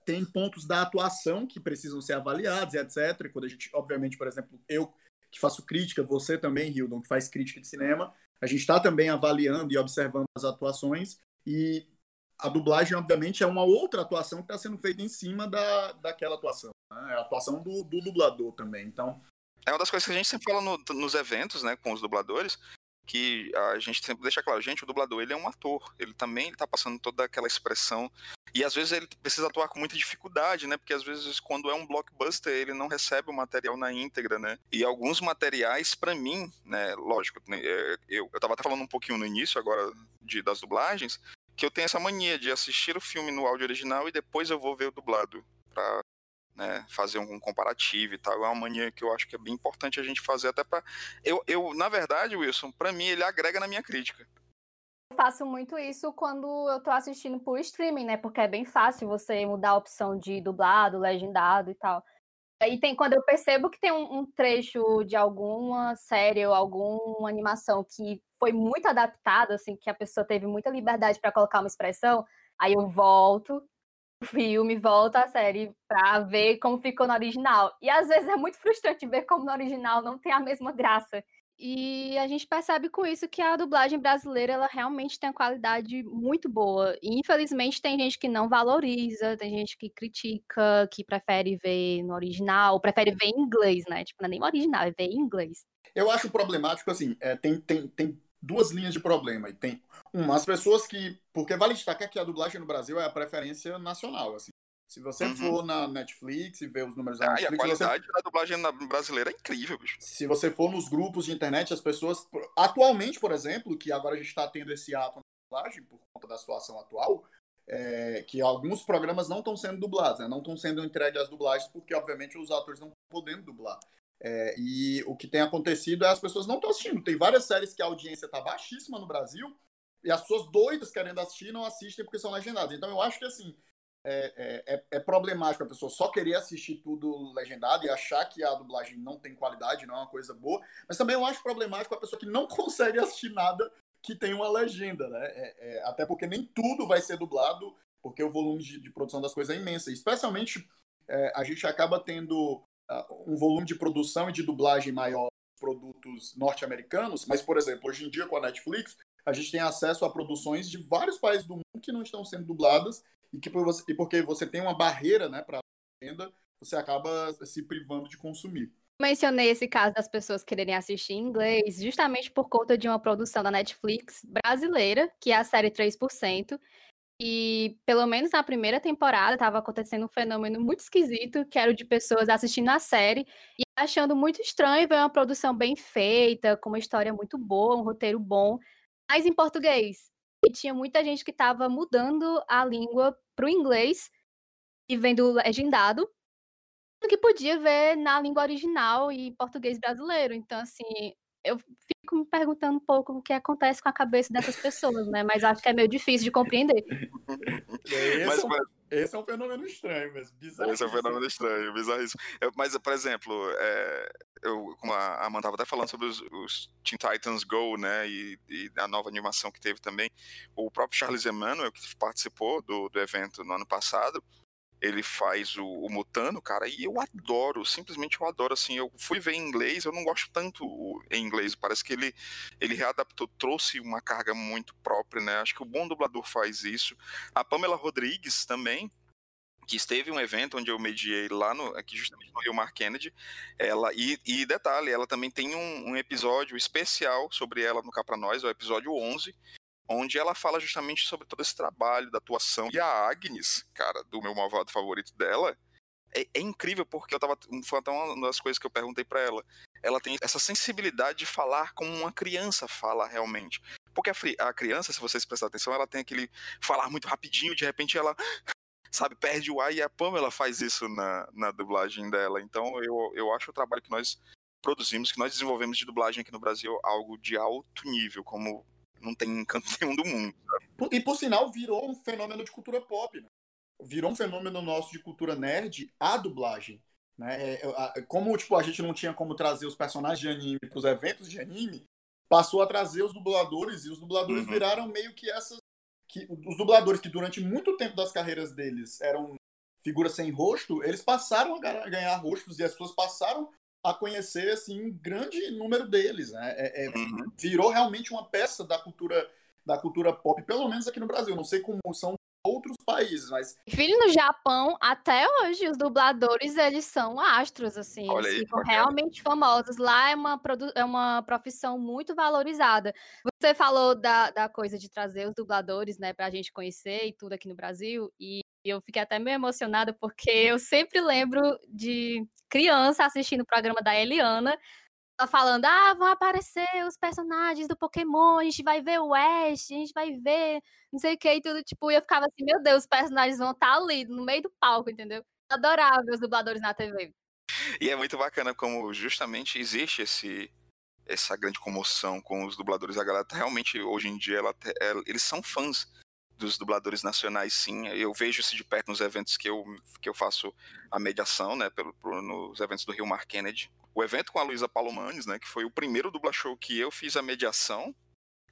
tem pontos da atuação que precisam ser avaliados e etc. Quando a gente, obviamente, por exemplo, eu que faço crítica, você também, Hildon, que faz crítica de cinema, a gente está também avaliando e observando as atuações e a dublagem, obviamente, é uma outra atuação que está sendo feita em cima da, daquela atuação. Né? É a atuação do, do, dublador também. Então. É uma das coisas que a gente sempre fala no, nos eventos, né, com os dubladores, que a gente sempre deixa claro, gente, o dublador ele é um ator, ele também está passando toda aquela expressão e às vezes ele precisa atuar com muita dificuldade, né? Porque às vezes quando é um blockbuster ele não recebe o material na íntegra, né? E alguns materiais para mim, né? Lógico, né, é, eu eu estava até falando um pouquinho no início agora de, das dublagens que eu tenho essa mania de assistir o filme no áudio original e depois eu vou ver o dublado para né, fazer um comparativo e tal. É uma mania que eu acho que é bem importante a gente fazer até para eu, eu, na verdade, Wilson, para mim ele agrega na minha crítica. Eu faço muito isso quando eu tô assistindo por streaming, né? Porque é bem fácil você mudar a opção de dublado, legendado e tal. Aí tem quando eu percebo que tem um, um trecho de alguma série ou alguma animação que foi muito adaptado, assim, que a pessoa teve muita liberdade para colocar uma expressão, aí eu volto filme, volta a série pra ver como ficou no original. E às vezes é muito frustrante ver como no original não tem a mesma graça. E a gente percebe com isso que a dublagem brasileira ela realmente tem uma qualidade muito boa. E infelizmente tem gente que não valoriza, tem gente que critica, que prefere ver no original, prefere ver em inglês, né? Tipo, não é nem o original, é ver em inglês. Eu acho problemático, assim, é, tem, tem, tem duas linhas de problema. E tem uma, as pessoas que. Porque vale destacar que a dublagem no Brasil é a preferência nacional. Assim. Se você uhum. for na Netflix e ver os números da ah, Netflix. a qualidade você... da dublagem brasileira é incrível, bicho. Se você for nos grupos de internet, as pessoas. Atualmente, por exemplo, que agora a gente está tendo esse ato na dublagem, por conta da situação atual, é, que alguns programas não estão sendo dublados, né? não estão sendo entregues as dublagens, porque, obviamente, os atores não estão podendo dublar. É, e o que tem acontecido é as pessoas não estão assistindo. Tem várias séries que a audiência está baixíssima no Brasil e as pessoas doidas querendo assistir não assistem porque são legendadas. Então eu acho que assim é, é, é, é problemático a pessoa só querer assistir tudo legendado e achar que a dublagem não tem qualidade, não é uma coisa boa. Mas também eu acho problemático a pessoa que não consegue assistir nada que tem uma legenda, né? É, é, até porque nem tudo vai ser dublado, porque o volume de, de produção das coisas é imenso. Especialmente a gente acaba tendo um volume de produção e de dublagem maior dos produtos norte-americanos, mas, por exemplo, hoje em dia com a Netflix, a gente tem acesso a produções de vários países do mundo que não estão sendo dubladas e que por você, e porque você tem uma barreira né, para venda, você acaba se privando de consumir. Mencionei esse caso das pessoas quererem assistir em inglês, justamente por conta de uma produção da Netflix brasileira, que é a série 3%. E pelo menos na primeira temporada estava acontecendo um fenômeno muito esquisito, que era o de pessoas assistindo a série e achando muito estranho ver uma produção bem feita, com uma história muito boa, um roteiro bom, mas em português. E tinha muita gente que estava mudando a língua para o inglês e vendo legendado, que podia ver na língua original e português brasileiro. Então, assim, eu fico me perguntando um pouco o que acontece com a cabeça dessas pessoas, né? Mas acho que é meio difícil de compreender. Esse, mas, é, um, esse é um fenômeno estranho mesmo, bizarro. Esse é um fenômeno estranho, bizarríssimo. Eu, mas, por exemplo, é, eu, como a Amanda estava até falando sobre os, os, Teen Titans Go, né? E, e, a nova animação que teve também. O próprio Charles Emmanuel, que participou do, do evento no ano passado, ele faz o, o, Mutano, cara, e eu adoro, simplesmente eu adoro, assim, eu fui ver em inglês, eu não gosto tanto em inglês, parece que ele, ele readaptou, trouxe uma carga muito própria, né, acho que o bom dublador faz isso, a Pamela Rodrigues também, que esteve um evento onde eu mediei lá no, aqui justamente no Rio Mar Kennedy, ela, e, e detalhe, ela também tem um, um episódio especial sobre ela no Cá Pra Nós, é o episódio 11, onde ela fala justamente sobre todo esse trabalho da atuação. E a Agnes, cara, do meu malvado favorito dela, é, é incrível porque eu tava. Foi até uma das coisas que eu perguntei para ela. Ela tem essa sensibilidade de falar como uma criança fala realmente. Porque a, a criança, se vocês prestarem atenção, ela tem aquele falar muito rapidinho, de repente ela sabe, perde o ar e a Pamela faz isso na, na dublagem dela. Então eu, eu acho o trabalho que nós produzimos, que nós desenvolvemos de dublagem aqui no Brasil algo de alto nível, como não tem canto nenhum do mundo. E por sinal, virou um fenômeno de cultura pop. Né? Virou um fenômeno nosso de cultura nerd a dublagem. Né? É, como tipo, a gente não tinha como trazer os personagens de anime para os eventos de anime, passou a trazer os dubladores, e os dubladores uhum. viraram meio que essas. Que, os dubladores que durante muito tempo das carreiras deles eram figuras sem rosto, eles passaram a ganhar rostos e as pessoas passaram a conhecer assim um grande número deles, né? É, é, uhum. Virou realmente uma peça da cultura da cultura pop, pelo menos aqui no Brasil. Não sei como são outros países, mas filho no Japão até hoje os dubladores eles são astros assim, Olha eles aí, ficam realmente famosos. Lá é uma é uma profissão muito valorizada. Você falou da, da coisa de trazer os dubladores, né, para a gente conhecer e tudo aqui no Brasil e eu fiquei até meio emocionada porque eu sempre lembro de criança assistindo o programa da Eliana, falando: ah, vão aparecer os personagens do Pokémon, a gente vai ver o Ash, a gente vai ver não sei o que, e tudo, tipo, e eu ficava assim, meu Deus, os personagens vão estar tá ali, no meio do palco, entendeu? Adorava os dubladores na TV. E é muito bacana como justamente existe esse essa grande comoção com os dubladores. A galera tá realmente, hoje em dia, ela, eles são fãs dos dubladores nacionais, sim. Eu vejo isso de perto nos eventos que eu, que eu faço a mediação, né, pelo, nos eventos do Rio Mar Kennedy. O evento com a Luísa Palomanes, né, que foi o primeiro dubla show que eu fiz a mediação,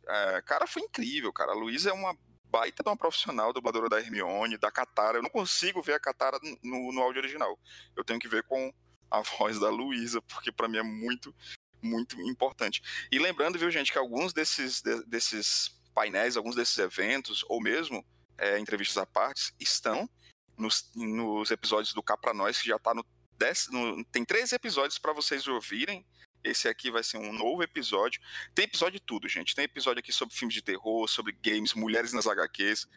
é, cara, foi incrível, cara. A Luísa é uma baita de uma profissional, dubladora da Hermione, da Katara. Eu não consigo ver a Katara no, no áudio original. Eu tenho que ver com a voz da Luísa, porque para mim é muito, muito importante. E lembrando, viu, gente, que alguns desses, de, desses painéis, alguns desses eventos, ou mesmo é, entrevistas à parte, estão nos, nos episódios do Cá Pra Nós, que já está no, no. Tem três episódios para vocês ouvirem. Esse aqui vai ser um novo episódio. Tem episódio de tudo, gente. Tem episódio aqui sobre filmes de terror, sobre games, mulheres nas HQs.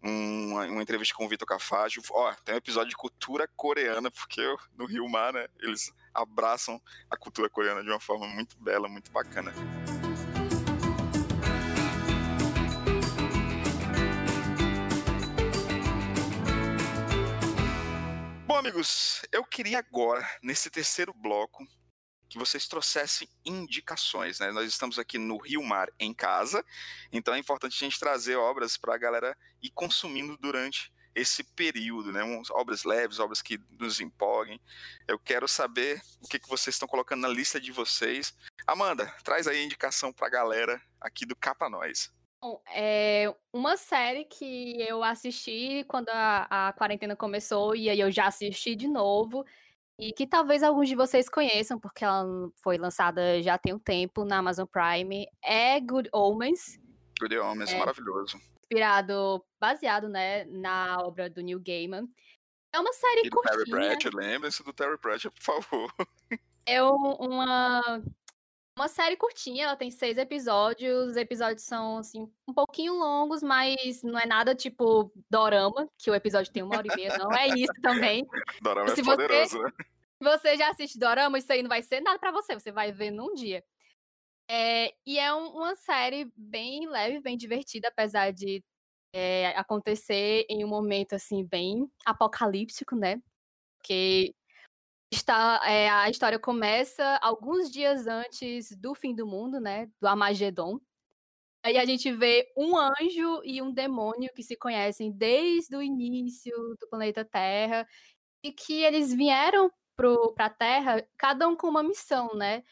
Uma, uma entrevista com o Vitor Cafágio. Ó, tem um episódio de cultura coreana, porque no Rio Mar, né, eles abraçam a cultura coreana de uma forma muito bela, muito bacana. Amigos, eu queria agora, nesse terceiro bloco, que vocês trouxessem indicações, né? Nós estamos aqui no Rio Mar em casa, então é importante a gente trazer obras para a galera ir consumindo durante esse período, né? Um, obras leves, obras que nos empolguem. Eu quero saber o que, que vocês estão colocando na lista de vocês. Amanda, traz aí a indicação para a galera aqui do Capa Nós. Bom, é uma série que eu assisti quando a, a quarentena começou, e aí eu já assisti de novo, e que talvez alguns de vocês conheçam, porque ela foi lançada já tem um tempo na Amazon Prime, é Good Omens. Good Omens, é, maravilhoso. Inspirado, baseado, né, na obra do Neil Gaiman. É uma série e curtinha. Terry Pratchett, lembre-se do Terry Pratchett, por favor. É uma uma série curtinha, ela tem seis episódios. Os episódios são, assim, um pouquinho longos, mas não é nada tipo Dorama, que o episódio tem uma hora e meia, não é isso também. Dorama se é poderoso, você, né? Se você já assiste Dorama, isso aí não vai ser nada para você, você vai ver num dia. É, e é um, uma série bem leve, bem divertida, apesar de é, acontecer em um momento, assim, bem apocalíptico, né? Porque Está, é, a história começa alguns dias antes do fim do mundo, né? Do Amagedon. Aí a gente vê um anjo e um demônio que se conhecem desde o início do planeta Terra e que eles vieram para a Terra, cada um com uma missão, né?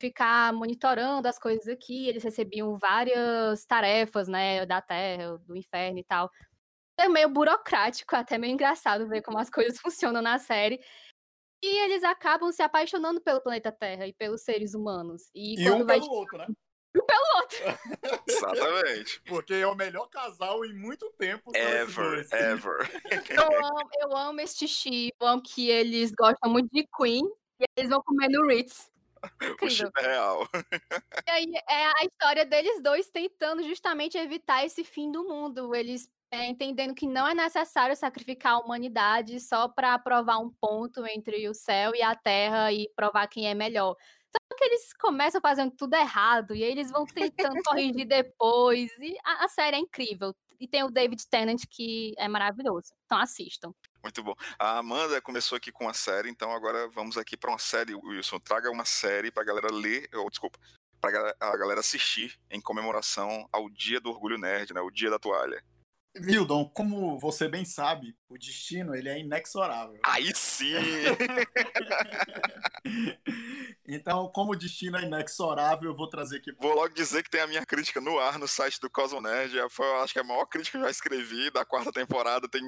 Ficar monitorando as coisas aqui. Eles recebiam várias tarefas, né? Da Terra, do inferno e tal. É meio burocrático, até meio engraçado ver como as coisas funcionam na série. E eles acabam se apaixonando pelo planeta Terra e pelos seres humanos. E, e um vai... pelo outro, né? Um pelo outro. Exatamente. Porque é o melhor casal em muito tempo. Ever, ever. Eu amo, eu amo este chip, eu amo que eles gostam muito de Queen e eles vão comer no Ritz. O chip é real. E aí é a história deles dois tentando justamente evitar esse fim do mundo. Eles é, entendendo que não é necessário sacrificar a humanidade só para provar um ponto entre o céu e a terra e provar quem é melhor. Só que eles começam fazendo tudo errado e aí eles vão tentando corrigir depois. E a, a, série é incrível. E tem o David Tennant que é maravilhoso. Então assistam. Muito bom. A Amanda começou aqui com a série, então agora vamos aqui para uma série, Wilson. Traga uma série para a galera ler, ou desculpa, para a galera assistir em comemoração ao Dia do Orgulho Nerd, né? O Dia da Toalha. Wildon, como você bem sabe, o destino ele é inexorável. Aí sim! então, como o destino é inexorável, eu vou trazer aqui. Vou logo dizer que tem a minha crítica no ar no site do Cosmo Nerd. Foi, acho que é a maior crítica que eu já escrevi da quarta temporada. Tem,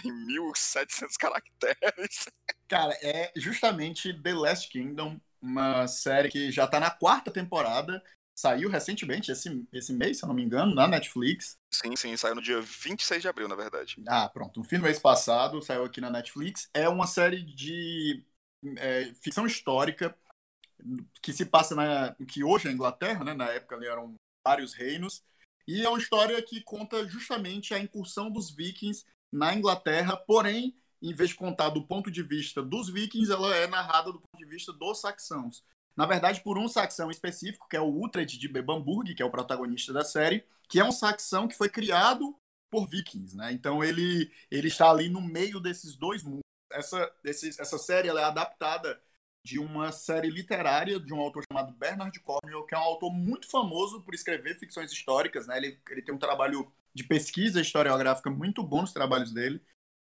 tem 1.700 caracteres. Cara, é justamente The Last Kingdom, uma série que já tá na quarta temporada Saiu recentemente, esse, esse mês, se eu não me engano, na Netflix. Sim, sim, saiu no dia 26 de abril, na verdade. Ah, pronto. No fim do mês passado, saiu aqui na Netflix. É uma série de é, ficção histórica que se passa na. que hoje é a Inglaterra, né? Na época ali eram vários reinos. E é uma história que conta justamente a incursão dos vikings na Inglaterra, porém, em vez de contar do ponto de vista dos vikings, ela é narrada do ponto de vista dos saxãos. Na verdade, por um saxão específico, que é o Uhtred de Bebamburg, que é o protagonista da série, que é um saxão que foi criado por vikings, né? Então ele, ele está ali no meio desses dois mundos. Essa, essa série é adaptada de uma série literária de um autor chamado Bernard Cornwell, que é um autor muito famoso por escrever ficções históricas, né? Ele, ele tem um trabalho de pesquisa historiográfica muito bom nos trabalhos dele.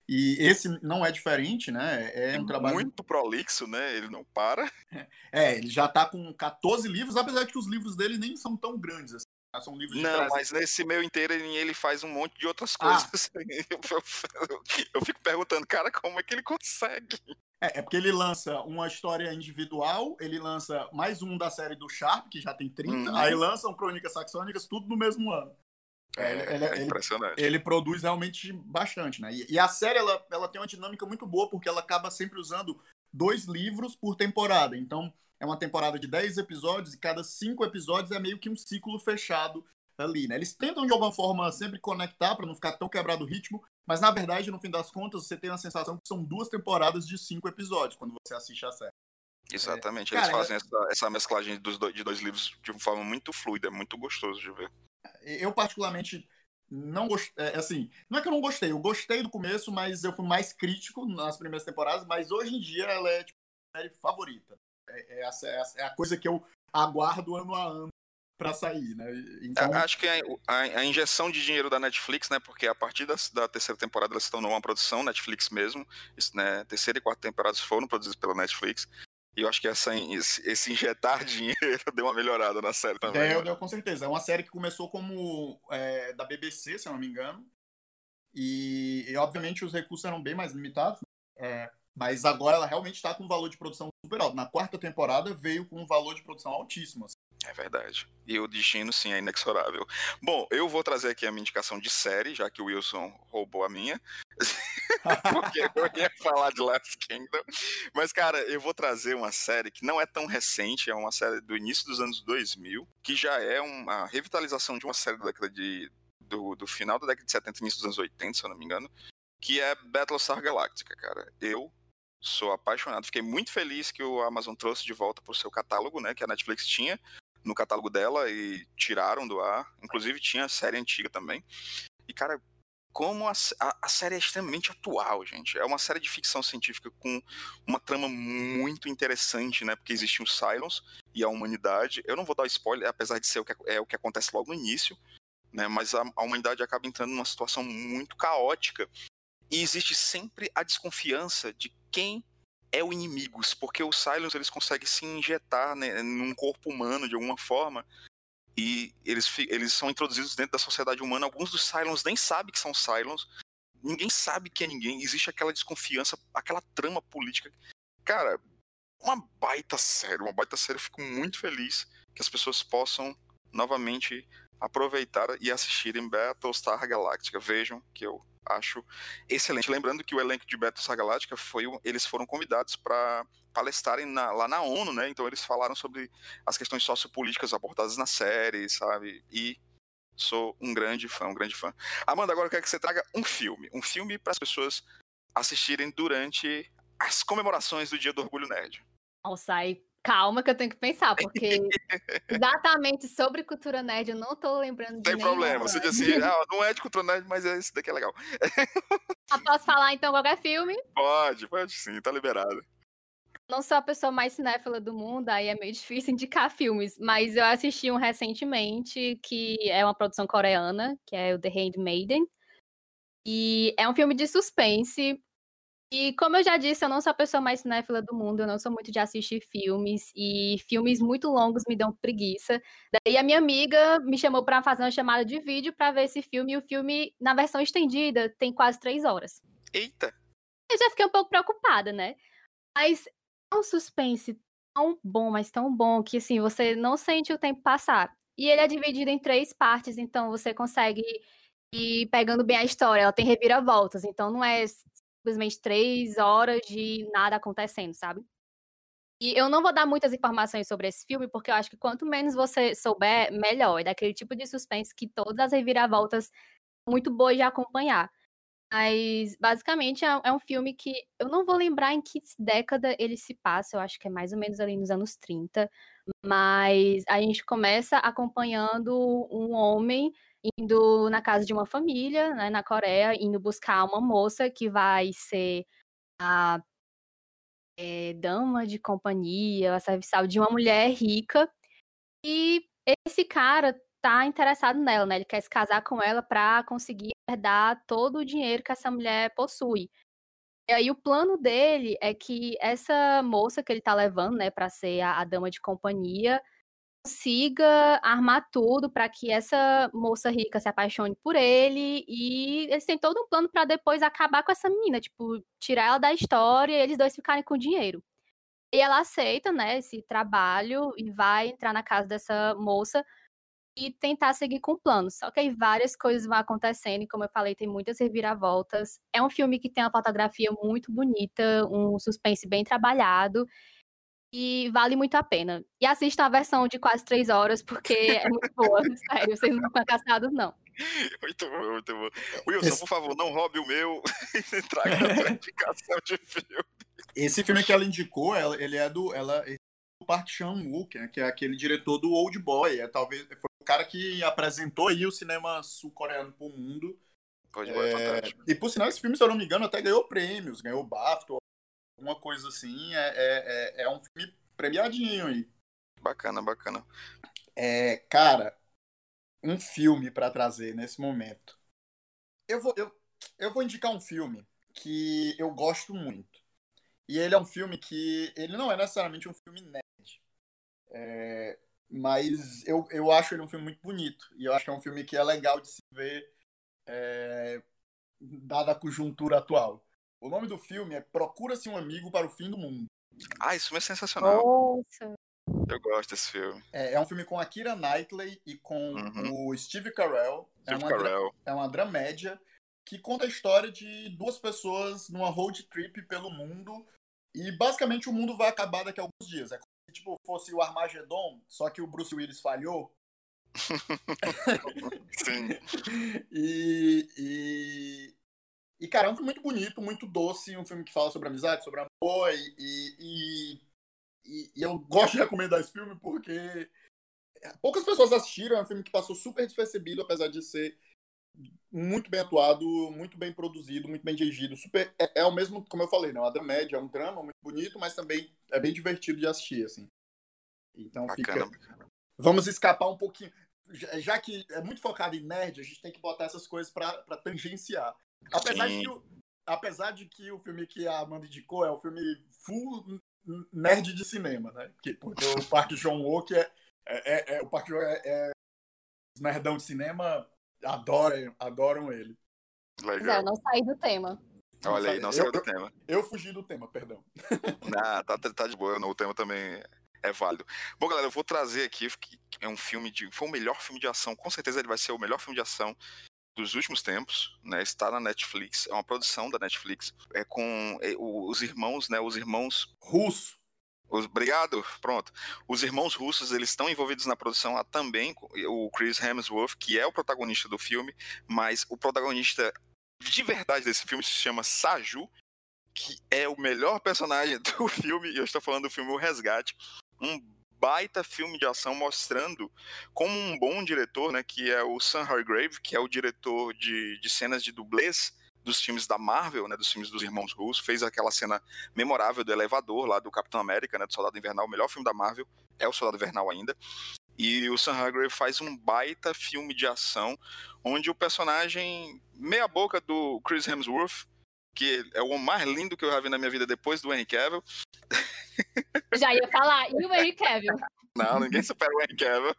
E esse não é diferente, né? É um trabalho. Muito prolixo, né? Ele não para. É, ele já está com 14 livros, apesar de que os livros dele nem são tão grandes assim. Né? São livros de Não, mas nesse meio inteiro ele faz um monte de outras ah. coisas. Ah. Eu, eu, fico perguntando, cara, como é que ele consegue? É, é, porque ele lança uma história individual, ele lança mais um da série do Sharp, que já tem 30, uhum. aí lançam Crônicas Saxônicas, tudo no mesmo ano. É, ele, é impressionante. Ele, ele, produz realmente bastante, né? E, e, a série ela, ela tem uma dinâmica muito boa porque ela acaba sempre usando dois livros por temporada. Então é uma temporada de 10 episódios e cada cinco episódios é meio que um ciclo fechado ali, né? Eles tentam de alguma forma sempre conectar para não ficar tão quebrado o ritmo, mas na verdade, no fim das contas, você tem a sensação que são duas temporadas de cinco episódios quando você assiste a série. Exatamente, é, eles cara, fazem essa, essa mesclagem dos dois, de dois livros de uma forma muito fluida, é muito gostoso de ver eu particularmente não gostei, é, assim, não é que eu não gostei, eu gostei do começo, mas eu fui mais crítico nas primeiras temporadas, mas hoje em dia ela é tipo, a série favorita. É, é, a, é a coisa que eu aguardo ano a ano para sair, né? Então... Acho que a, a, a, injeção de dinheiro da Netflix, né? Porque a partir da, da terceira temporada elas se tornou uma produção Netflix mesmo, isso, né? Terceira e quarta temporadas foram produzidas pela Netflix. E eu acho que essa, esse, injetar dinheiro deu uma melhorada na série também. Deu, né? deu com certeza. É uma série que começou como é, da BBC, se eu não me engano. E, e, obviamente os recursos eram bem mais limitados. É, Mas agora ela realmente está com um valor de produção super alto. Na quarta temporada veio com um valor de produção altíssimo. Assim. É verdade. E o destino, sim, é inexorável. Bom, eu vou trazer aqui a minha indicação de série, já que o Wilson roubou a minha. Porque eu ia falar de Last Kingdom. Mas, cara, eu vou trazer uma série que não é tão recente, é uma série do início dos anos 2000, que já é uma revitalização de uma série da década de. Do, do final da década de 70, início dos anos 80, se eu não me engano, que é Battlestar Galactica, cara. Eu sou apaixonado. Fiquei muito feliz que o Amazon trouxe de volta para o seu catálogo, né? Que a Netflix tinha no catálogo dela e tiraram do ar. Inclusive tinha a série antiga também. E, cara, como a, a, a, série é extremamente atual, gente. É uma série de ficção científica com uma trama muito interessante, né? Porque existem os Cylons e a humanidade. Eu não vou dar spoiler, apesar de ser o que, é o que acontece logo no início, né? Mas a, a humanidade acaba entrando numa situação muito caótica. E existe sempre a desconfiança de quem é o inimigo, porque os Cylons eles conseguem se injetar né, num corpo humano de alguma forma e eles, eles são introduzidos dentro da sociedade humana. Alguns dos Cylons nem sabem que são Cylons, ninguém sabe que é ninguém, existe aquela desconfiança, aquela trama política. Cara, uma baita série, uma baita série. Eu fico muito feliz que as pessoas possam novamente aproveitar e assistirem Battlestar Galactica. Vejam que eu acho excelente. Lembrando que o elenco de Battlestar Galáctica foi, eles foram convidados para palestrarem na, lá na ONU, né? Então eles falaram sobre as questões sociopolíticas abordadas na série, sabe? E sou um grande fã, um grande fã. Amanda, agora eu quero que você traga um filme, um filme para as pessoas assistirem durante as comemorações do Dia do Orgulho Nerd. Nossa, aí Calma que eu tenho que pensar, porque exatamente sobre cultura nerd eu não tô lembrando de Tem problema, você diz assim, ah, não é de cultura nerd, mas esse daqui é legal. Ah, posso falar então qualquer filme? Pode, pode sim, tá liberado. Não sou a pessoa mais cinéfila do mundo, aí é meio difícil indicar filmes, mas eu assisti um recentemente que é uma produção coreana, que é o The Handmaiden. E é um filme de suspense e como eu já disse, eu não sou a pessoa mais cinéfila do mundo, eu não sou muito de assistir filmes, e filmes muito longos me dão preguiça. Daí a minha amiga me chamou para fazer uma chamada de vídeo para ver esse filme, e o filme, na versão estendida, tem quase três horas. Eita! Eu já fiquei um pouco preocupada, né? Mas é um suspense tão bom, mas tão bom, que assim, você não sente o tempo passar. E ele é dividido em três partes, então você consegue ir pegando bem a história. Ela tem reviravoltas, então não é simplesmente três horas de nada acontecendo, sabe? E eu não vou dar muitas informações sobre esse filme, porque eu acho que quanto menos você souber, melhor. É daquele tipo de suspense que todas as reviravoltas muito boas de acompanhar. Mas, basicamente, é, é um filme que eu não vou lembrar em que década ele se passa, eu acho que é mais ou menos ali nos anos 30. Mas a gente começa acompanhando um homem indo na casa de uma família, né, na Coreia, indo buscar uma moça que vai ser a é, dama de companhia, a serviçal de uma mulher rica. E esse cara tá interessado nela, né? Ele quer se casar com ela para conseguir herdar todo o dinheiro que essa mulher possui. E aí o plano dele é que essa moça que ele tá levando, né, para ser a, a dama de companhia, consiga armar tudo para que essa moça rica se apaixone por ele e eles têm todo um plano para depois acabar com essa menina, tipo, tirar ela da história e eles dois ficarem com dinheiro. E ela aceita, né, esse trabalho e vai entrar na casa dessa moça e tentar seguir com o plano. Só que aí várias coisas vão acontecendo e, como eu falei, tem muitas reviravoltas. É um filme que tem uma fotografia muito bonita, um suspense bem trabalhado e vale muito a pena. E assista a versão de quase três horas, porque é muito boa. Sério, vocês não estão cansados, não. Muito bom, muito bom. Wilson, Esse... por favor, não roube o meu e traga a indicação de filme. Esse filme que ela indicou, ela, ele é do. Ela, é do Park Chan-wook, né, que é aquele diretor do Old Boy. É, talvez, foi o cara que apresentou aí o cinema sul-coreano pro mundo. Old Boy é, é fantástico. E por sinal, esse filme, se eu não me engano, até ganhou prêmios, ganhou BAFTA, alguma coisa assim. É, é, é, é um filme premiadinho aí. Bacana, bacana. É, cara, um filme para trazer nesse momento. Eu vou, eu, eu vou indicar um filme que eu gosto muito. E ele é um filme que. Ele não é necessariamente um filme nerd. É, mas eu, eu acho ele um filme muito bonito. E eu acho que é um filme que é legal de se ver, é, dada a conjuntura atual. O nome do filme é Procura-se um Amigo para o Fim do Mundo. Ah, isso é sensacional. Nossa. Eu gosto desse filme. É, é um filme com a Kira Knightley e com Uhum. o Steve Carell. Steve é, uma dra- Carell. é uma dramédia que conta a história de duas pessoas numa road trip pelo mundo. E basicamente o mundo vai acabar daqui a alguns dias. É como se tipo, fosse o Armagedon, só que o Bruce Willis falhou. Sim. E, e, e, cara, é um filme muito bonito, muito doce, um filme que fala sobre amizade, sobre amor, e, e, e, e- eu gosto de recomendar esse filme porque poucas pessoas assistiram, é um filme que passou super despercebido, apesar de ser muito bem atuado, muito bem produzido, muito bem dirigido, super, é, é o mesmo, como eu falei, né, uma dramédia, é um drama muito bonito, mas também é bem divertido de assistir, assim. Então Bacana. fica... Vamos escapar um pouquinho já que é muito focado em nerd, a gente tem que botar essas coisas pra tangenciar. Apesar de, que o, apesar de que o filme que a Amanda indicou é um filme full nerd de cinema, né? Que, porque o Park Chan-wook é, é, é- é- o Park Chan é, é os nerdão de cinema adoram, adoram ele. Eu Legal. não saí do tema. Olha aí, não Eu- saiu do eu- tema. Eu fugi do tema, perdão. Ah, tá, tá de boa, o tema também é válido. Bom, galera, eu vou trazer aqui, que é um filme de. Foi o melhor filme de ação, com certeza ele vai ser o melhor filme de ação dos últimos tempos, né? Está na Netflix, é uma produção da Netflix, é com é, os irmãos, né? Os irmãos. Russo. os- obrigado, pronto. Os irmãos russos, eles estão envolvidos na produção há também, o Chris Hemsworth, que é o protagonista do filme, mas o protagonista de verdade desse filme se chama Saju, que é o melhor personagem do filme, e eu estou falando do filme O Resgate, um baita filme de ação mostrando como um bom diretor, né, que é o Sam Hargrave, que é o diretor de, de cenas de dublês dos filmes da Marvel, né, dos filmes dos irmãos russos, fez aquela cena memorável do elevador lá do Capitão América, né, do Soldado Invernal, o melhor filme da Marvel, é o Soldado Invernal ainda. E o Sam Hargrave faz um baita filme de ação, onde o personagem meia boca do Chris Hemsworth, que é o mais lindo que eu já vi na minha vida depois do Henry Cavill. Já ia falar, e o Henry Cavill? Não, ninguém supera o Henry Cavill.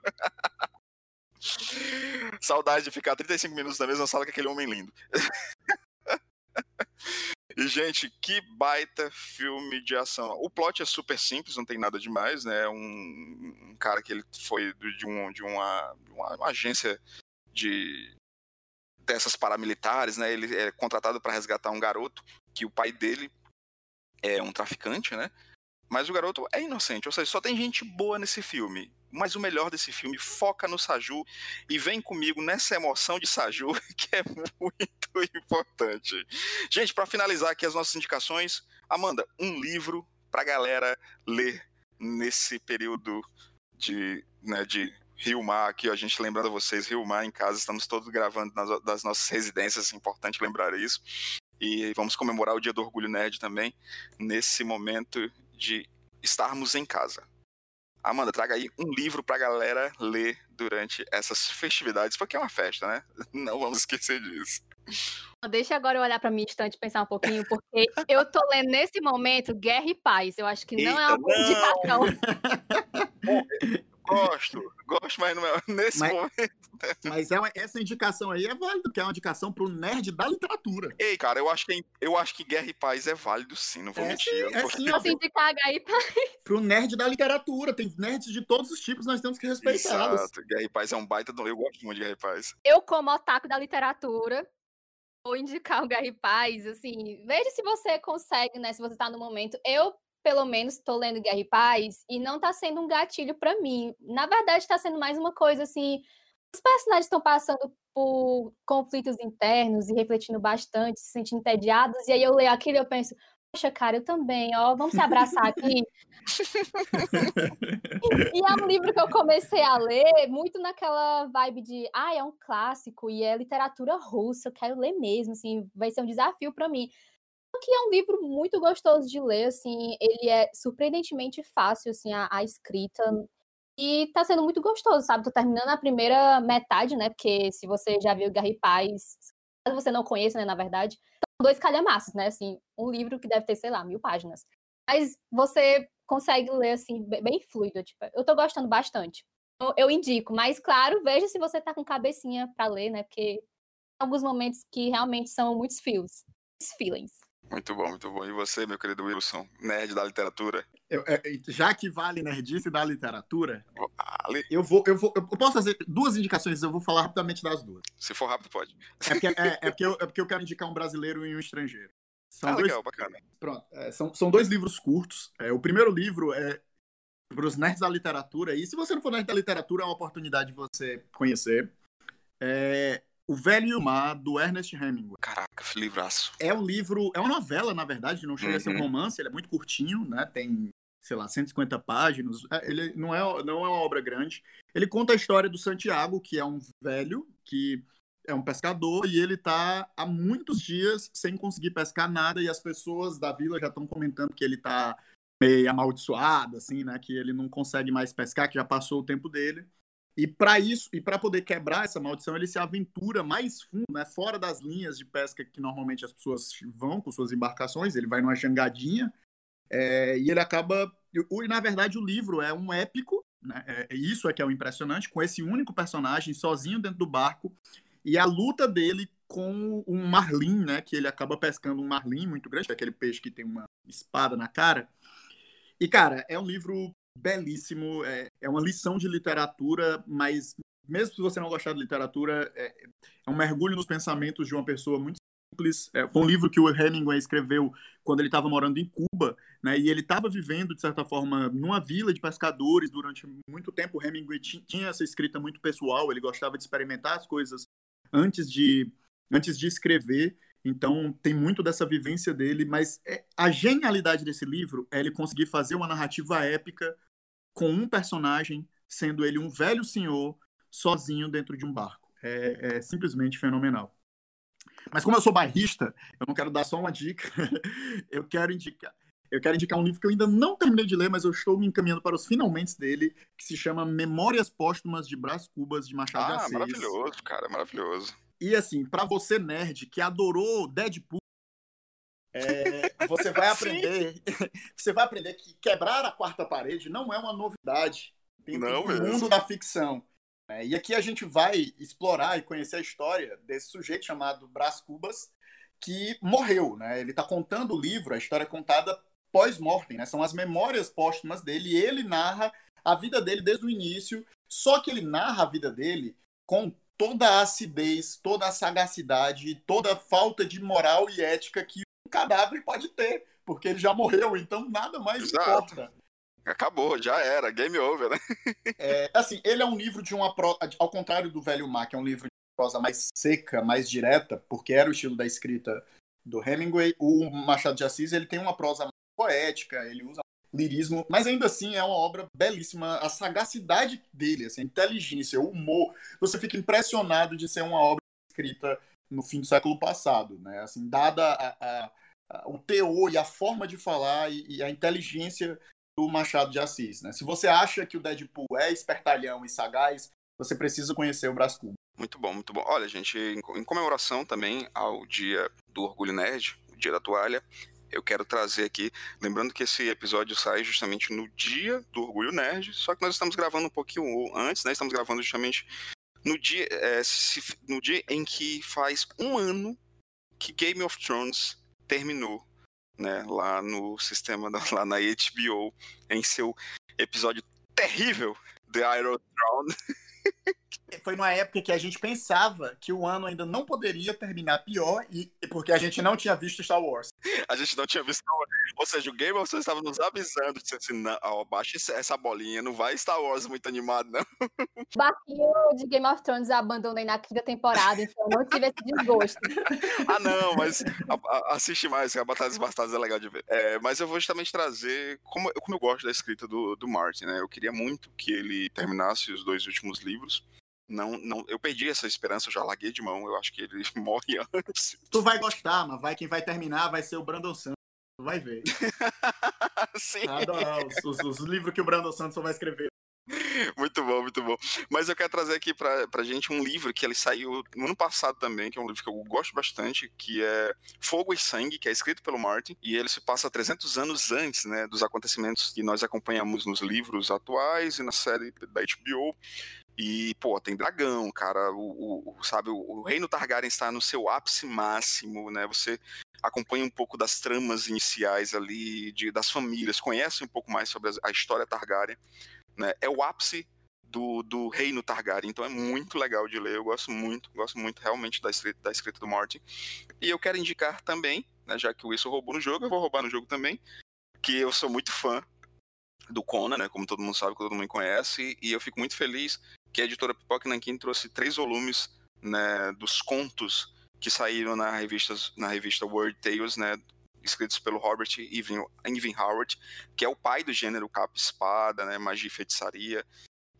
Saudade de ficar 35 minutos na mesma sala com aquele homem lindo. E, gente, que baita filme de ação. O plot é super simples, não tem nada demais, né? Um, um cara que ele foi de, um, de uma, uma, uma agência de dessas paramilitares, né? Ele é contratado para resgatar um garoto que o pai dele é um traficante, né? Mas o garoto é inocente, ou seja, só tem gente boa nesse filme. Mas o melhor desse filme foca no Saju e vem comigo nessa emoção de Saju, que é muito importante. Gente, para finalizar aqui as nossas indicações, Amanda, um livro pra galera ler nesse período de, né, de Rio Mar, aqui a gente lembrando a vocês, Rio Mar em casa, estamos todos gravando nas, das nossas residências, é importante lembrar isso. E vamos comemorar o Dia do Orgulho Nerd também, nesse momento de estarmos em casa. Amanda, traga aí um livro pra galera ler durante essas festividades, porque é uma festa, né? Não vamos esquecer disso. Deixa agora eu olhar pra minha estante e pensar um pouquinho, porque eu tô lendo nesse momento Guerra e Paz. Eu acho que não é Eita, uma boa não! indicação. Gosto, gosto, mas não é nesse Mas- momento. Mas é uma- essa indicação aí é válida, porque é uma indicação pro nerd da literatura. Ei, cara, eu acho que, eu acho que Guerra e Paz é válido sim, não vou É mentir. sim, eu é vou- sim, Posso indicar H e Paz? Pro nerd da literatura. Tem nerds de todos os tipos, nós temos que respeitá-los. Exato, Guerra e Paz é um baita. do- Eu gosto muito de Guerra e Paz. Eu, como otaku da literatura, vou indicar o Guerra e Paz. Assim, veja se você consegue, né? Se você tá no momento. Eu, pelo menos, tô lendo Guerra e Paz e não tá sendo um gatilho pra mim. Na verdade, tá sendo mais uma coisa assim. Os personagens estão passando por conflitos internos e refletindo bastante, se sentindo entediados. E aí eu leio aquilo e eu penso, poxa, cara, eu também, ó, vamos se abraçar aqui. E é um livro que eu comecei a ler muito naquela vibe de, ah, é um clássico e é literatura russa, eu quero ler mesmo, assim, vai ser um desafio para mim. Que é um livro muito gostoso de ler, assim, ele é surpreendentemente fácil, assim, a, a escrita. E tá sendo muito gostoso, sabe? Tô terminando a primeira metade, né? Porque se você já viu e Paz, caso você não conheça, né, na verdade, são dois calhamaços, né? Assim, um livro que deve ter, sei lá, mil páginas. Mas você consegue ler, assim, be- bem fluido, tipo, eu tô gostando bastante. Eu, eu indico, mas, claro, veja se você tá com cabecinha pra ler, né? Porque tem alguns momentos que realmente são muitos muitos feelings. Muito bom, muito bom. E você, meu querido Wilson, nerd da literatura? Eu, é, já que vale nerdice da literatura, vale. eu vou, eu vou, eu posso fazer duas indicações, eu vou falar rapidamente das duas. Se for rápido, pode. É porque, é, é porque, eu, é porque eu quero indicar um brasileiro e um estrangeiro. São ah, dois, legal, bacana. Pronto, é, são, são dois livros curtos. É, o primeiro livro é para os nerds da literatura, e se você não for nerd da literatura, é uma oportunidade de você conhecer. É, o Velho e o Mar, do Ernest Hemingway. Caraca, livraço. É um livro, é uma novela, na verdade, não chega uhum. a ser um uhum. romance, ele é muito curtinho, né? Tem, sei lá, 150 páginas. É, ele não é, não é uma obra grande. Ele conta a história do Santiago, que é um velho que é um pescador e ele tá há muitos dias sem conseguir pescar nada e as pessoas da vila já estão comentando que ele tá meio amaldiçoado, assim, né? Que ele não consegue mais pescar, que já passou o tempo dele. E para isso, e para poder quebrar essa maldição, ele se aventura mais fundo, né, fora das linhas de pesca que normalmente as pessoas vão com suas embarcações. Ele vai numa jangadinha é, e ele acaba. E, na verdade, o livro é um épico, né, é, isso é que é o impressionante, com esse único personagem sozinho dentro do barco e a luta dele com um marlim, né, que ele acaba pescando um marlim muito grande, é aquele peixe que tem uma espada na cara. E, cara, é um livro belíssimo, é, é uma lição de literatura, mas mesmo se você não gostar de literatura, é, é um mergulho nos pensamentos de uma pessoa muito simples. É, foi um livro que o Hemingway escreveu quando ele estava morando em Cuba, né? E ele estava vivendo, de certa forma, numa vila de pescadores durante muito tempo. O Hemingway tinha essa escrita muito pessoal, ele gostava de experimentar as coisas antes de, antes de escrever. Então, tem muito dessa vivência dele, mas é, a genialidade desse livro é ele conseguir fazer uma narrativa épica com um personagem, sendo ele um velho senhor, sozinho dentro de um barco. É, é simplesmente fenomenal. Mas como eu sou bairrista, eu não quero dar só uma dica, eu quero indicar. Eu quero indicar um livro que eu ainda não terminei de ler, mas eu estou me encaminhando para os finalmente dele, que se chama Memórias Póstumas de Brás Cubas, de Machado ah, de Assis. maravilhoso, cara, maravilhoso. E assim, para você nerd que adorou Deadpool, é, você vai aprender, você vai aprender que quebrar a quarta parede não é uma novidade dentro não do mundo da ficção. Né? E aqui a gente vai explorar e conhecer a história desse sujeito chamado Brás Cubas, que morreu. Né? Ele está contando o livro, a história é contada pós-mortem, né? são as memórias póstumas dele, e ele narra a vida dele desde o início, só que ele narra a vida dele com toda a acidez, toda a sagacidade, toda a falta de moral e ética que um cadáver pode ter, porque ele já morreu, então nada mais Exato. importa. Acabou, já era, game over, né? é, assim, ele é um livro de uma prosa, ao contrário do Velho Mar, que é um livro de prosa mais seca, mais direta, porque era o estilo da escrita do Hemingway, o Machado de Assis, ele tem uma prosa poética, ele usa lirismo, mas ainda assim é uma obra belíssima. A sagacidade dele, assim, a inteligência, o humor, você fica impressionado de ser uma obra escrita no fim do século passado, né? Assim, dada a, a, a, o teor e a forma de falar e, e, a inteligência do Machado de Assis, né? Se você acha que o Deadpool é espertalhão e sagaz, você precisa conhecer o Brás Cubas. Muito bom, muito bom. Olha, gente, em comemoração também ao Dia do Orgulho Nerd, o Dia da Toalha, eu quero trazer aqui, lembrando que esse episódio sai justamente no dia do Orgulho Nerd, só que nós estamos gravando um pouquinho antes, né? Estamos gravando justamente no dia, é, se, no dia em que faz um ano que Game of Thrones terminou, né? Lá no sistema, lá na HBO, em seu episódio terrível, The Iron Throne. foi numa época que a gente pensava que o ano ainda não poderia terminar pior, e porque a gente não tinha visto Star Wars. A gente não tinha visto Star Wars. Ou seja, o Game of Thrones estava nos avisando, disse assim, não, ó, baixa essa bolinha, não vai Star Wars muito animado, não. Barquinho de Game of Thrones abandonei na quinta temporada, então não tive esse desgosto. ah, não, mas a, a, assiste mais, a Batalha dos Bastardos é legal de ver. É, mas eu vou justamente trazer, como, como eu gosto da escrita do, do Martin, né? Eu queria muito que ele terminasse os dois últimos livros, não, não, eu perdi essa esperança, eu já larguei de mão. Eu acho que ele morre antes. Tu vai gostar, mas vai quem vai terminar vai ser o Brandon Santos. Tu vai ver. Sim. Os, os, os, livros que o Brandon Santos vai escrever. Muito bom, muito bom. Mas eu quero trazer aqui pra, pra gente um livro que ele saiu no ano passado também, que é um livro que eu gosto bastante, que é Fogo e Sangue, que é escrito pelo Martin, e ele se passa 300 anos antes, né, dos acontecimentos que nós acompanhamos nos livros atuais e na série da HBO. E, pô, tem dragão, cara. O, o sabe, o, o, reino Targaryen está no seu ápice máximo, né? Você acompanha um pouco das tramas iniciais ali, de, das famílias, conhece um pouco mais sobre a, história Targaryen. Né? É o ápice do, do reino Targaryen, então é muito legal de ler, eu gosto muito, gosto muito realmente da escrita, da escrita do Martin. E eu quero indicar também, né, já que o Wilson roubou no jogo, eu vou roubar no jogo também, que eu sou muito fã do Conan, né, como todo mundo sabe, todo mundo conhece, e eu fico muito feliz que a editora Pipoca Nankin trouxe três volumes né, dos contos que saíram na revista, na revista World Tales, né, escritos pelo Robert Evan Howard, que é o pai do gênero capa-espada, né, magia e feitiçaria.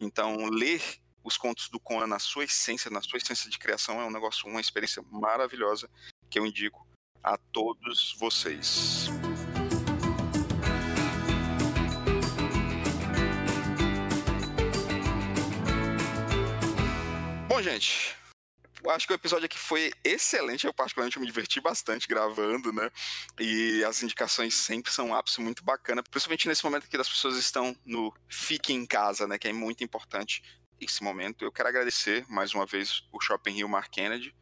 Então, ler os contos do Conan na sua essência, na sua essência de criação, é um negócio, uma experiência maravilhosa que eu indico a todos vocês. Gente, acho que o episódio aqui foi excelente. Eu, particularmente, me diverti bastante gravando, né? E as indicações sempre são um ápice muito bacana, principalmente nesse momento que as pessoas estão no fique em casa, né? Que é muito importante esse momento. Eu quero agradecer mais uma vez o Shopping Rio Mark Kennedy,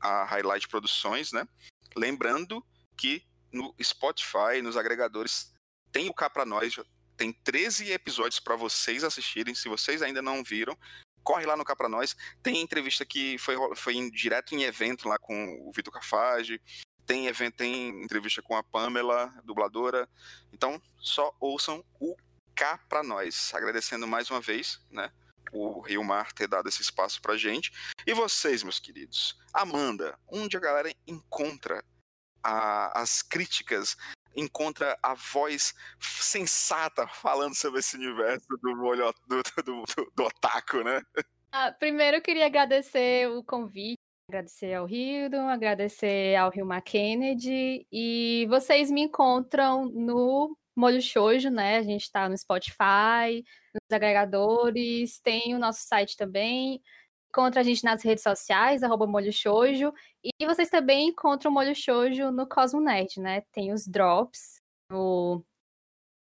a Highlight Produções, né? Lembrando que no Spotify, nos agregadores, tem o Cá Pra Nós, tem 13 episódios para vocês assistirem. Se vocês ainda não viram, corre lá no Cá Pra Nós. Tem entrevista que foi, foi em, direto em evento lá com o Vitor Cafage. Tem evento, tem entrevista com a Pamela, dubladora. Então, só ouçam o Cá Pra Nós. Agradecendo mais uma vez, né? O Rio Mar ter dado esse espaço pra gente. E vocês, meus queridos? Amanda, onde a galera encontra a, as críticas encontra a voz sensata falando sobre esse universo do molho do, do, do, do otaku, né? Ah, primeiro eu queria agradecer o convite, agradecer ao Hildon, agradecer ao Rio Kennedy e vocês me encontram no Molho Shoujo, né? A gente está no Spotify, nos agregadores, tem o nosso site também. Encontra a gente nas redes sociais, arroba Molho Shoujo. E vocês também encontram o Molho Shoujo no Cosmo Nerd, né? Tem os drops no,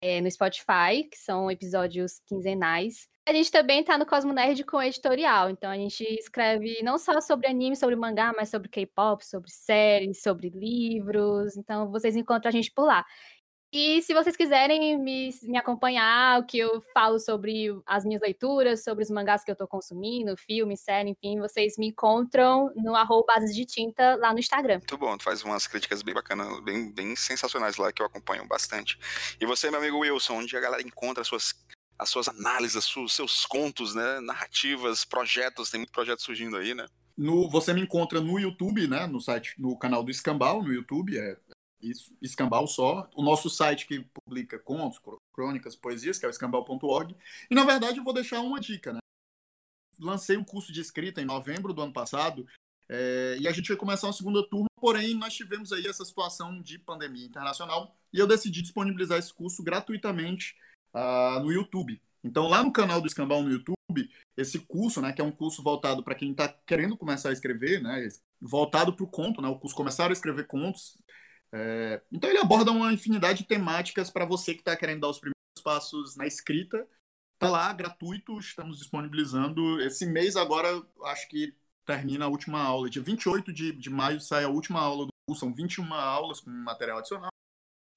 é, no Spotify, que são episódios quinzenais. A gente também tá no Cosmo Nerd com editorial, então a gente escreve não só sobre anime, sobre mangá, mas sobre K-pop, sobre séries, sobre livros. Então vocês encontram a gente por lá. E se vocês quiserem me, me acompanhar, o que eu falo sobre as minhas leituras, sobre os mangás que eu estou consumindo, filme, série, enfim, vocês me encontram no arroba Bases de Tinta lá no Instagram. Muito bom, tu faz umas críticas bem bacanas, bem, bem sensacionais lá, que eu acompanho bastante. E você, meu amigo Wilson, onde a galera encontra as suas, as suas análises, os seus contos, né, narrativas, projetos, tem muito projeto surgindo aí, né? No, você me encontra no YouTube, né? No site, no canal do Escambau, no YouTube, é isso, Escambau só. O nosso site que publica contos, crônicas, poesias, que é o escambau.org. E, na verdade, eu vou deixar uma dica, né? Lancei um curso de escrita em novembro do ano passado, é, e a gente vai começar uma segunda turma, porém nós tivemos aí essa situação de pandemia internacional, e eu decidi disponibilizar esse curso gratuitamente uh, no YouTube. Então, lá no canal do Escambau no YouTube, esse curso, né, que é um curso voltado para quem está querendo começar a escrever, né, voltado para o conto, né, o curso Começar a Escrever Contos, é, então ele aborda uma infinidade de temáticas para você que está querendo dar os primeiros passos na escrita. Está lá, gratuito, estamos disponibilizando. Esse mês agora, acho que termina a última aula. Dia 28 de, de maio sai a última aula do curso. São 21 aulas com material adicional.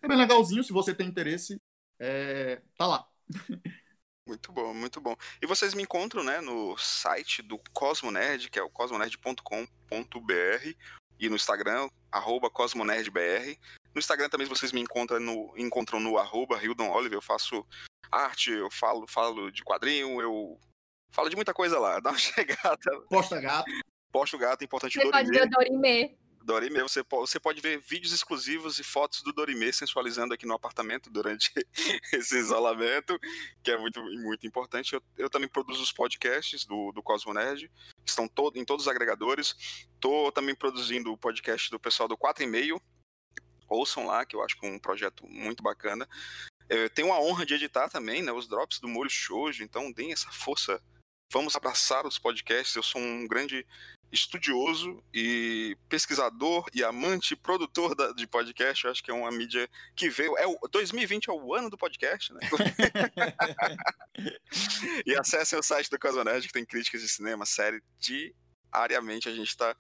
É bem legalzinho, se você tem interesse, é, tá lá. Muito bom, muito bom. E vocês me encontram né, no site do Cosmo Nerd, que é o cosmonerd.com.br, e no Instagram, arroba cosmonerdbr. No Instagram também vocês me encontram no, encontram no arroba Hildon Oliver, eu faço arte, eu falo, falo de quadrinho, eu falo de muita coisa lá, dá uma chegada. Posta gato. Posta o gato, importante Você pode ver o Dorimê. Dorime, você pode, você pode ver vídeos exclusivos e fotos do Dorime sensualizando aqui no apartamento durante esse isolamento, que é muito, muito importante. Eu, eu também produzo os podcasts do, do Cosmo Nerd, estão todo, em todos os agregadores. Estou também produzindo o podcast do pessoal do 4 e meio. Ouçam lá, que eu acho que é um projeto muito bacana. Eu tenho a honra de editar também né, os drops do Molho Shoujo, então deem essa força. Vamos abraçar os podcasts. Eu sou um grande estudioso e pesquisador e amante produtor da, de podcast. Eu acho que é uma mídia que veio. É o 2020 é o ano do podcast, né? e acessem o site do Casonerd, que tem críticas de cinema, série diariamente. A gente está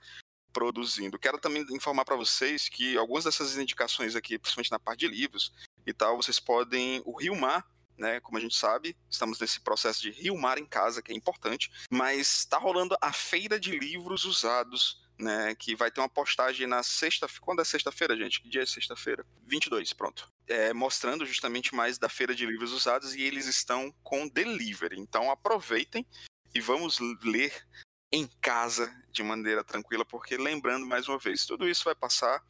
produzindo. Quero também informar para vocês que algumas dessas indicações aqui, principalmente na parte de livros e tal, vocês podem. O Rio Mar né? Como a gente sabe, estamos nesse processo de Rio Mar em casa, que é importante, mas está rolando a feira de livros usados né, que vai ter uma postagem na sexta, quando é sexta-feira, gente? Que dia é sexta-feira? 22, pronto. É, mostrando justamente mais da feira de livros usados e eles estão com delivery. Então aproveitem e vamos ler em casa de maneira tranquila, porque lembrando mais uma vez, tudo isso vai passar,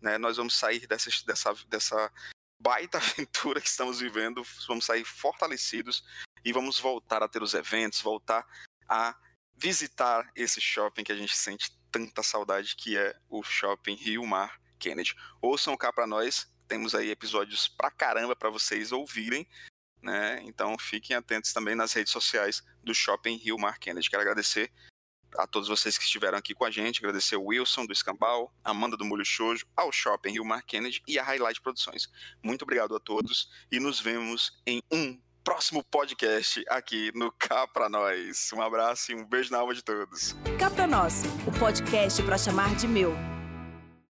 né? Nós vamos sair dessa, dessa, dessa baita aventura que estamos vivendo, vamos sair fortalecidos e vamos voltar a ter os eventos, voltar a visitar esse shopping que a gente sente tanta saudade que é o Shopping Rio Mar Kennedy. Ouçam cá para nós, temos aí episódios pra caramba para vocês ouvirem, né? Então fiquem atentos também nas redes sociais do Shopping Rio Mar Kennedy. Quero agradecer a todos vocês que estiveram aqui com a gente, agradecer o Wilson do Escambau, Amanda do Molho Chojo, ao Shopping Rio Mar Kennedy e a Highlight Produções. Muito obrigado a todos e nos vemos em um próximo podcast aqui no Cá Pra Nós. Um abraço e um beijo na alma de todos. Cá Pra Nós, o podcast para chamar de meu.